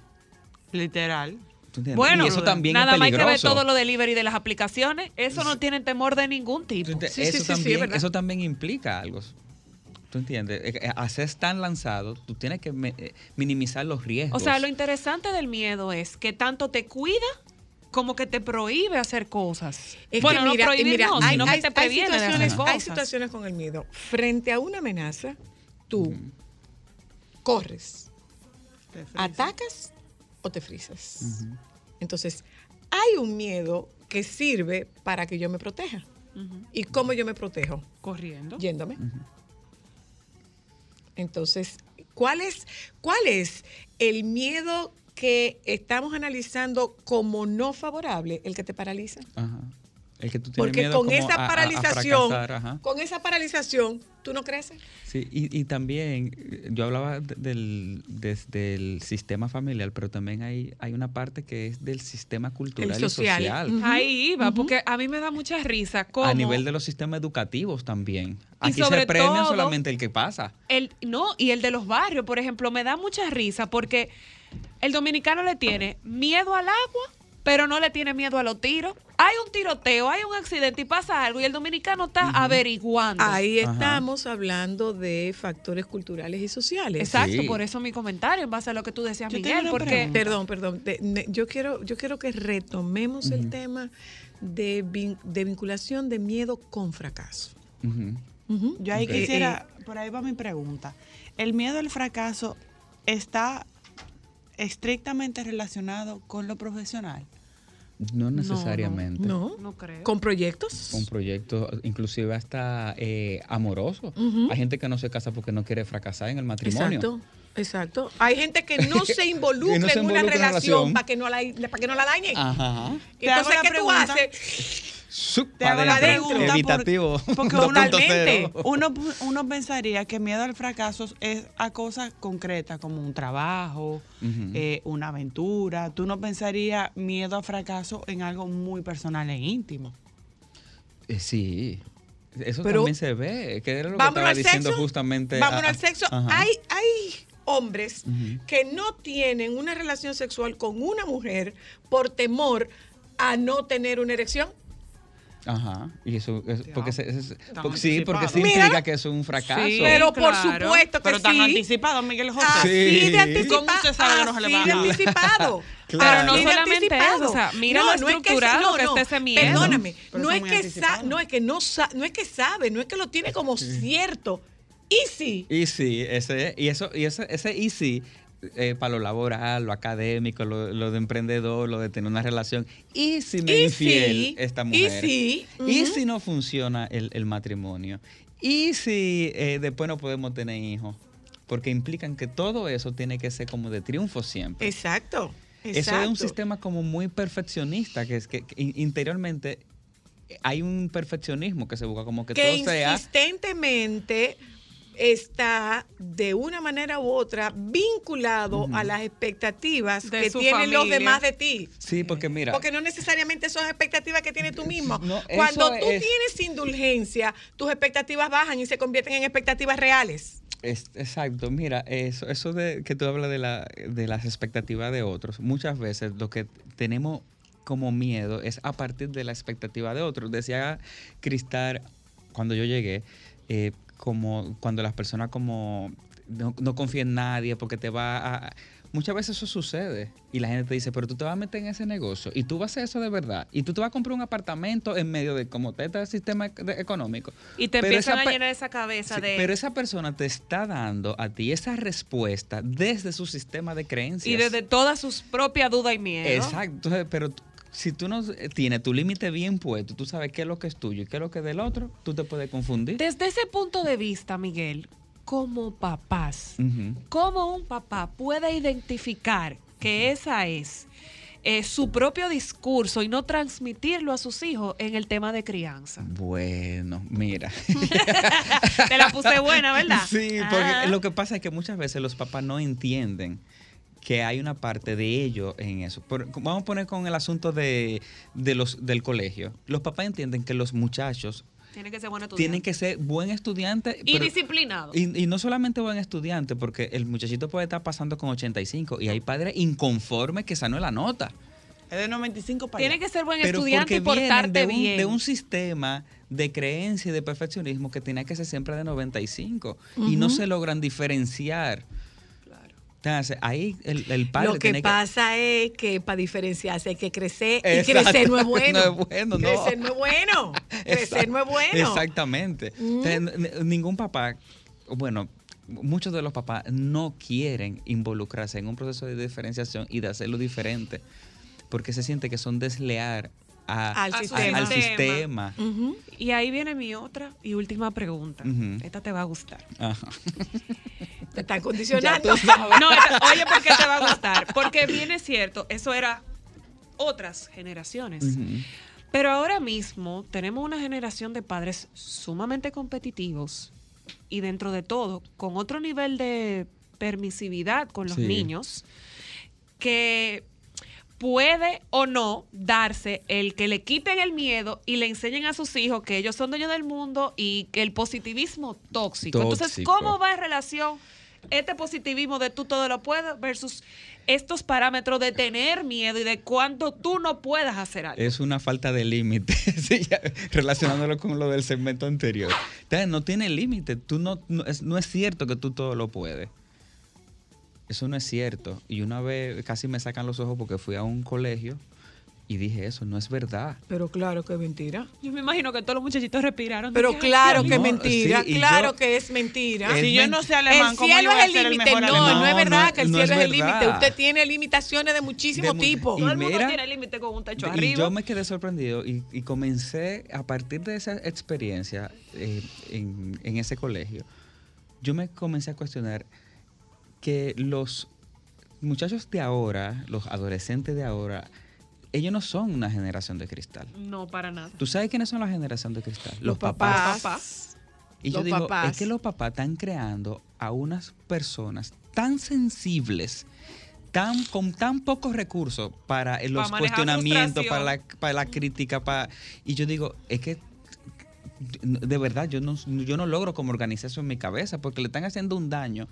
Literal. ¿Tú entiendes? Bueno, y eso también nada es más hay que ver todo lo delivery de las aplicaciones. Eso no tienen temor de ningún tipo. eso, también, eso también implica algo. ¿Tú entiendes? Eh, eh, Hacer tan lanzado, tú tienes que eh, minimizar los riesgos. O sea, lo interesante del miedo es que tanto te cuida como que te prohíbe hacer cosas. Es bueno, que mira, no prohibir mira, no, hay, sino hay- que te hay situaciones, hay situaciones con el miedo. Frente a una amenaza, tú corres, atacas o te frisas. Entonces, hay un miedo que sirve para que yo me proteja. ¿Y cómo yo me protejo? Corriendo. Yéndome. Entonces, ¿cuál es, ¿cuál es el miedo que estamos analizando como no favorable, el que te paraliza? Ajá. El que tú tienes Porque miedo con como esa a- a- a paralización, con esa paralización, tú no creces. Sí, y, y también yo hablaba de- del, desde el sistema familiar, pero también hay, hay una parte que es del sistema cultural social. y social. Ahí iba, porque a mí me da mucha risa cómo A nivel de los sistemas educativos también. Aquí sobre se premia todo- solamente el que pasa. el no y el de los barrios, por ejemplo, me da mucha risa porque el dominicano le tiene miedo al agua, pero no le tiene miedo a los tiros. Hay un tiroteo, hay un accidente y pasa algo y el dominicano está averiguando. Ahí Ajá. estamos hablando de factores culturales y sociales. Exacto, Sí. por eso mi comentario en base a lo que tú decías, Yo Miguel, porque. Perdón, perdón. yo quiero, yo quiero que retomemos el tema de, vin- de vinculación de miedo con fracaso. Yo ahí quisiera, por ahí va mi pregunta. ¿El miedo al fracaso está estrictamente relacionado con lo profesional? No necesariamente. No, no creo. con proyectos. Un proyecto, inclusive hasta eh, amoroso. Ujú. Hay gente que no se casa porque no quiere fracasar en el matrimonio. Exacto, exacto. Hay gente que no se involucra no se en una en relación relación. para que no la, para que no la dañen. Ajá. Entonces, la ¿qué tú pregunta. haces? Sup, Te hago la pregunta Evitativo. porque 2.0. Totalmente. Uno, uno pensaría que miedo al fracaso es a cosas concretas como un trabajo, eh, una aventura. Tú no pensarías miedo al fracaso en algo muy personal e íntimo. Eh, sí. Eso Pero- también se ve. Que era lo que Vámonos estaba al diciendo sexo. justamente. Vámonos ah, al sexo. ajá. Hay, hay hombres Ujú. que no tienen una relación sexual con una mujer por temor a no tener una erección. Ajá. Y eso, es- porque, se- es- porque sí, porque sí Mira. implica que eso es un fracaso. Sí, Pero por claro. supuesto que Pero tan sí. anticipado, Miguel José. Así Sí. de anticipado. ¿Cómo usted sabe que no se le va a así de dar? anticipado. Claro. Pero no solamente anticipado. eso, o sea, mira lo es que- estructurado que está ese miedo. Perdóname, no es que sa- no es que no sa- no es que sabe, no es que lo tiene como cierto. Y sí. Y sí, ese, y eso, y ese, ese easy eh, para lo laboral, lo académico, lo, lo de emprendedor, lo de tener una relación. Y si me Y infiel sí, esta y mujer. Y si no funciona el, el matrimonio. Y si eh, después no podemos tener hijos. Porque implican que todo eso tiene que ser como de triunfo siempre. Exacto. Eso es un sistema como muy perfeccionista, que es que, que in- interiormente hay un perfeccionismo que se busca como que, que todo sea insistentemente está de una manera u otra vinculado a las expectativas De que tienen los demás de ti. Sí, porque mira, Porque no necesariamente son expectativas que tienes tú mismo. No, Cuando tú es- tienes indulgencia, tus expectativas bajan y se convierten en expectativas reales. Es- exacto, mira, eso, eso de que tú hablas de, la, de las expectativas de otros, muchas veces lo que tenemos como miedo es a partir de la expectativa de otros. Decía Cristal cuando yo llegué, eh, como cuando las personas como no, no confían en nadie porque te va a... Muchas veces eso sucede y la gente te dice, pero tú te vas a meter en ese negocio y tú vas a hacer eso de verdad y tú te vas a comprar un apartamento en medio de como está este sistema ec- de- económico. Y te Pero empiezan esa a llenar esa cabeza Sí, de... Pero esa persona te está dando a ti esa respuesta desde su sistema de creencias. y desde todas sus propias dudas y miedo. Exacto. Pero si tú no eh, tienes tu límite bien puesto, tú sabes qué es lo que es tuyo y qué es lo que es del otro, tú te puedes confundir. Desde ese punto de vista, Miguel, como papás. ¿cómo un papá puede identificar que esa es eh, su propio discurso y no transmitirlo a sus hijos en el tema de crianza? Bueno, mira. Te la puse buena, ¿verdad? Sí, porque Ah. lo que pasa es que muchas veces los papás no entienden que hay una parte de ellos en eso. Por- vamos a poner con el asunto de, de los, del colegio. Los papás entienden que los muchachos Tiene que ser bueno tienen que ser buen estudiante. Y pero- disciplinado. Y, y no solamente buen estudiante, porque el muchachito puede estar pasando con 85 y hay padres inconformes que esa no es la nota. Es de 95 para Tiene allá. que ser buen Pero estudiante y portarte de un, bien. de un sistema de creencia y de perfeccionismo que tenía que ser siempre de 95 y no se logran diferenciar. Ahí el, el padre Lo que tiene pasa es que para diferenciarse hay que crecer y crecer no es bueno. No es bueno, no. Crecer no es bueno. crecer no es bueno. Exactamente. Entonces, n- ningún papá, bueno, muchos de los papás no quieren involucrarse en un proceso de diferenciación y de hacerlo diferente, porque se siente que son desleal a- Al a- sistema. al sistema. Ujú. Y ahí viene mi otra y última pregunta. Esta te va a gustar. Ajá. Te están condicionando. No, esta- oye, ¿por qué te va a gustar? Porque bien es cierto, eso era otras generaciones. Pero ahora mismo tenemos una generación de padres sumamente competitivos y dentro de todo con otro nivel de permisividad con los Sí. niños que puede o no darse el que le quiten el miedo y le enseñen a sus hijos que ellos son dueños del mundo y que el positivismo tóxico. Entonces, Tóxico. ¿cómo va en relación este positivismo de tú todo lo puedes versus estos parámetros de tener miedo y de cuánto tú no puedas hacer algo? Es una falta de límite, sí, relacionándolo con lo del segmento anterior. Entonces, no tiene límite. Tú no, no, es, no es cierto que tú todo lo puedes. Eso no es cierto. Y una vez casi me sacan los ojos porque fui a un colegio y dije eso, no es verdad. Pero claro que es mentira. Yo me imagino que todos los muchachitos respiraron. Pero Dije, claro "Ay, que es No, mentira, sí, claro yo- que es mentira. Es Si yo no sé alemán, el ¿cómo yo cielo es el límite. No, no, es No, verdad no, que el no cielo es es el límite. Usted tiene limitaciones de muchísimos De y Todo el mundo mira- tiene límite con un techo Y arriba. yo me quedé sorprendido y, y comencé, a partir de esa experiencia eh, en, en ese colegio, yo me comencé a cuestionar que los muchachos de ahora, los adolescentes de ahora, ellos no son una generación de cristal. No, para nada. ¿Tú sabes quiénes son la generación de cristal? Los papás. papás. Y yo los digo, papás. es que los papás están creando a unas personas tan sensibles, tan con tan pocos recursos para los cuestionamientos, para la, para la crítica, para y yo digo, es que de verdad yo no, yo no logro como organizar eso en mi cabeza porque le están haciendo un daño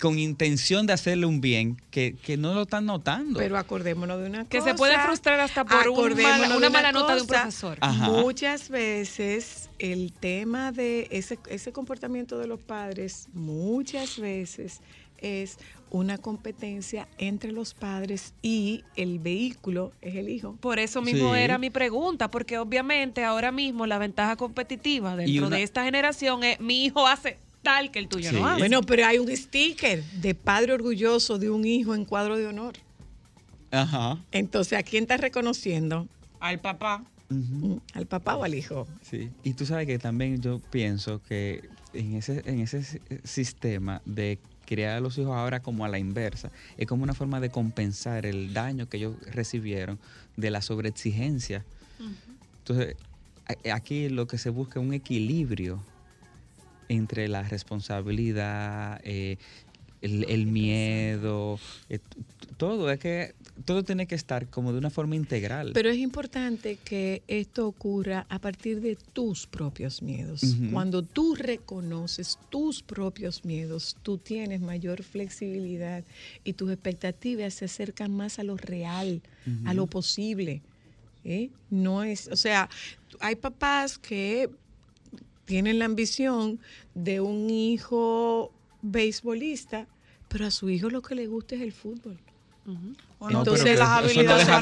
con intención de hacerle un bien que, que no lo están notando. Pero acordémonos de una cosa. Que se puede frustrar hasta por un una mala nota de un profesor. Ajá. Muchas veces el tema de ese, ese comportamiento de los padres, muchas veces es una competencia entre los padres y el vehículo es el hijo. Por eso mismo Sí. era mi pregunta, porque obviamente ahora mismo la ventaja competitiva dentro una- de esta generación es mi hijo hace tal que el tuyo Sí. no hace. Bueno, pero hay un sticker de padre orgulloso de un hijo en cuadro de honor. Ajá. Entonces, ¿a quién está reconociendo? Al papá. Mm, ¿Al papá o al hijo? Sí, y tú sabes que también yo pienso que en ese, en ese si- sistema de criar a los hijos ahora como a la inversa, es como una forma de compensar el daño que ellos recibieron de la sobreexigencia. Entonces, aquí lo que se busca es un equilibrio entre la responsabilidad, eh, el, el miedo, eh, todo, es que todo tiene que estar como de una forma integral. Pero es importante que esto ocurra a partir de tus propios miedos. Cuando tú reconoces tus propios miedos, tú tienes mayor flexibilidad y tus expectativas se acercan más a lo real, a lo posible. ¿eh? No es, o sea, hay papás que tienen la ambición de un hijo beisbolista, pero a su hijo lo que le gusta es el fútbol. No, Entonces, las no habilidades no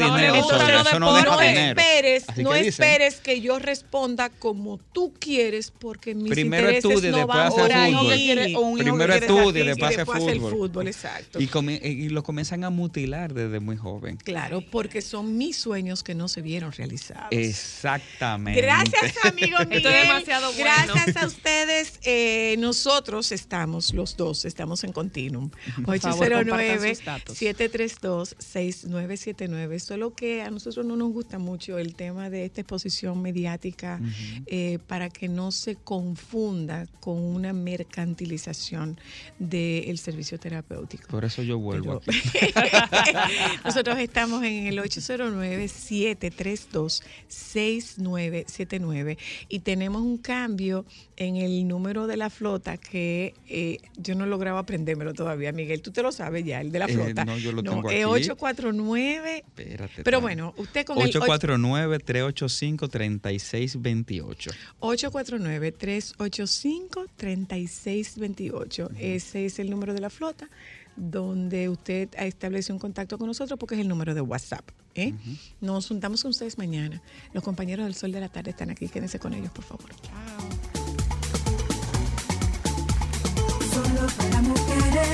no deja deportes. dinero. esperes, Así no que dicen. esperes que yo responda como tú quieres, porque mis Primero intereses estudie, no después van hace por ahí. fútbol. o un Primero artista. después y hace después hace el fútbol. fútbol, exacto. Y, come- y lo comienzan a mutilar desde muy joven. Claro, porque son mis sueños que no se vieron realizados. Exactamente. Gracias, amigo Miguel. Esto es demasiado bueno. Gracias a ustedes. Eh, nosotros estamos, los dos, estamos en Continuum. Por favor, compartan sus datos. 809-732-6979. Solo que a nosotros no nos gusta mucho el tema de esta exposición mediática eh, para que no se confunda con una mercantilización del servicio terapéutico. Por eso yo vuelvo Pero- aquí. Nosotros estamos en el 809-732-6979 y tenemos un cambio en el número de la flota que eh, yo no lograba aprendérmelo todavía, Miguel. Tú te lo sabes ya, el de la Eh, flota. no, yo lo tengo aquí. 849. Espérate. Pero bueno, usted con el 849-385-3628. 849-385-3628. Ese es el número de la flota donde usted establece un contacto con nosotros porque es el número de WhatsApp. ¿eh? Nos juntamos con ustedes mañana. Los compañeros del Sol de la Tarde están aquí. Quédense con ellos, por favor. Solo para mujeres,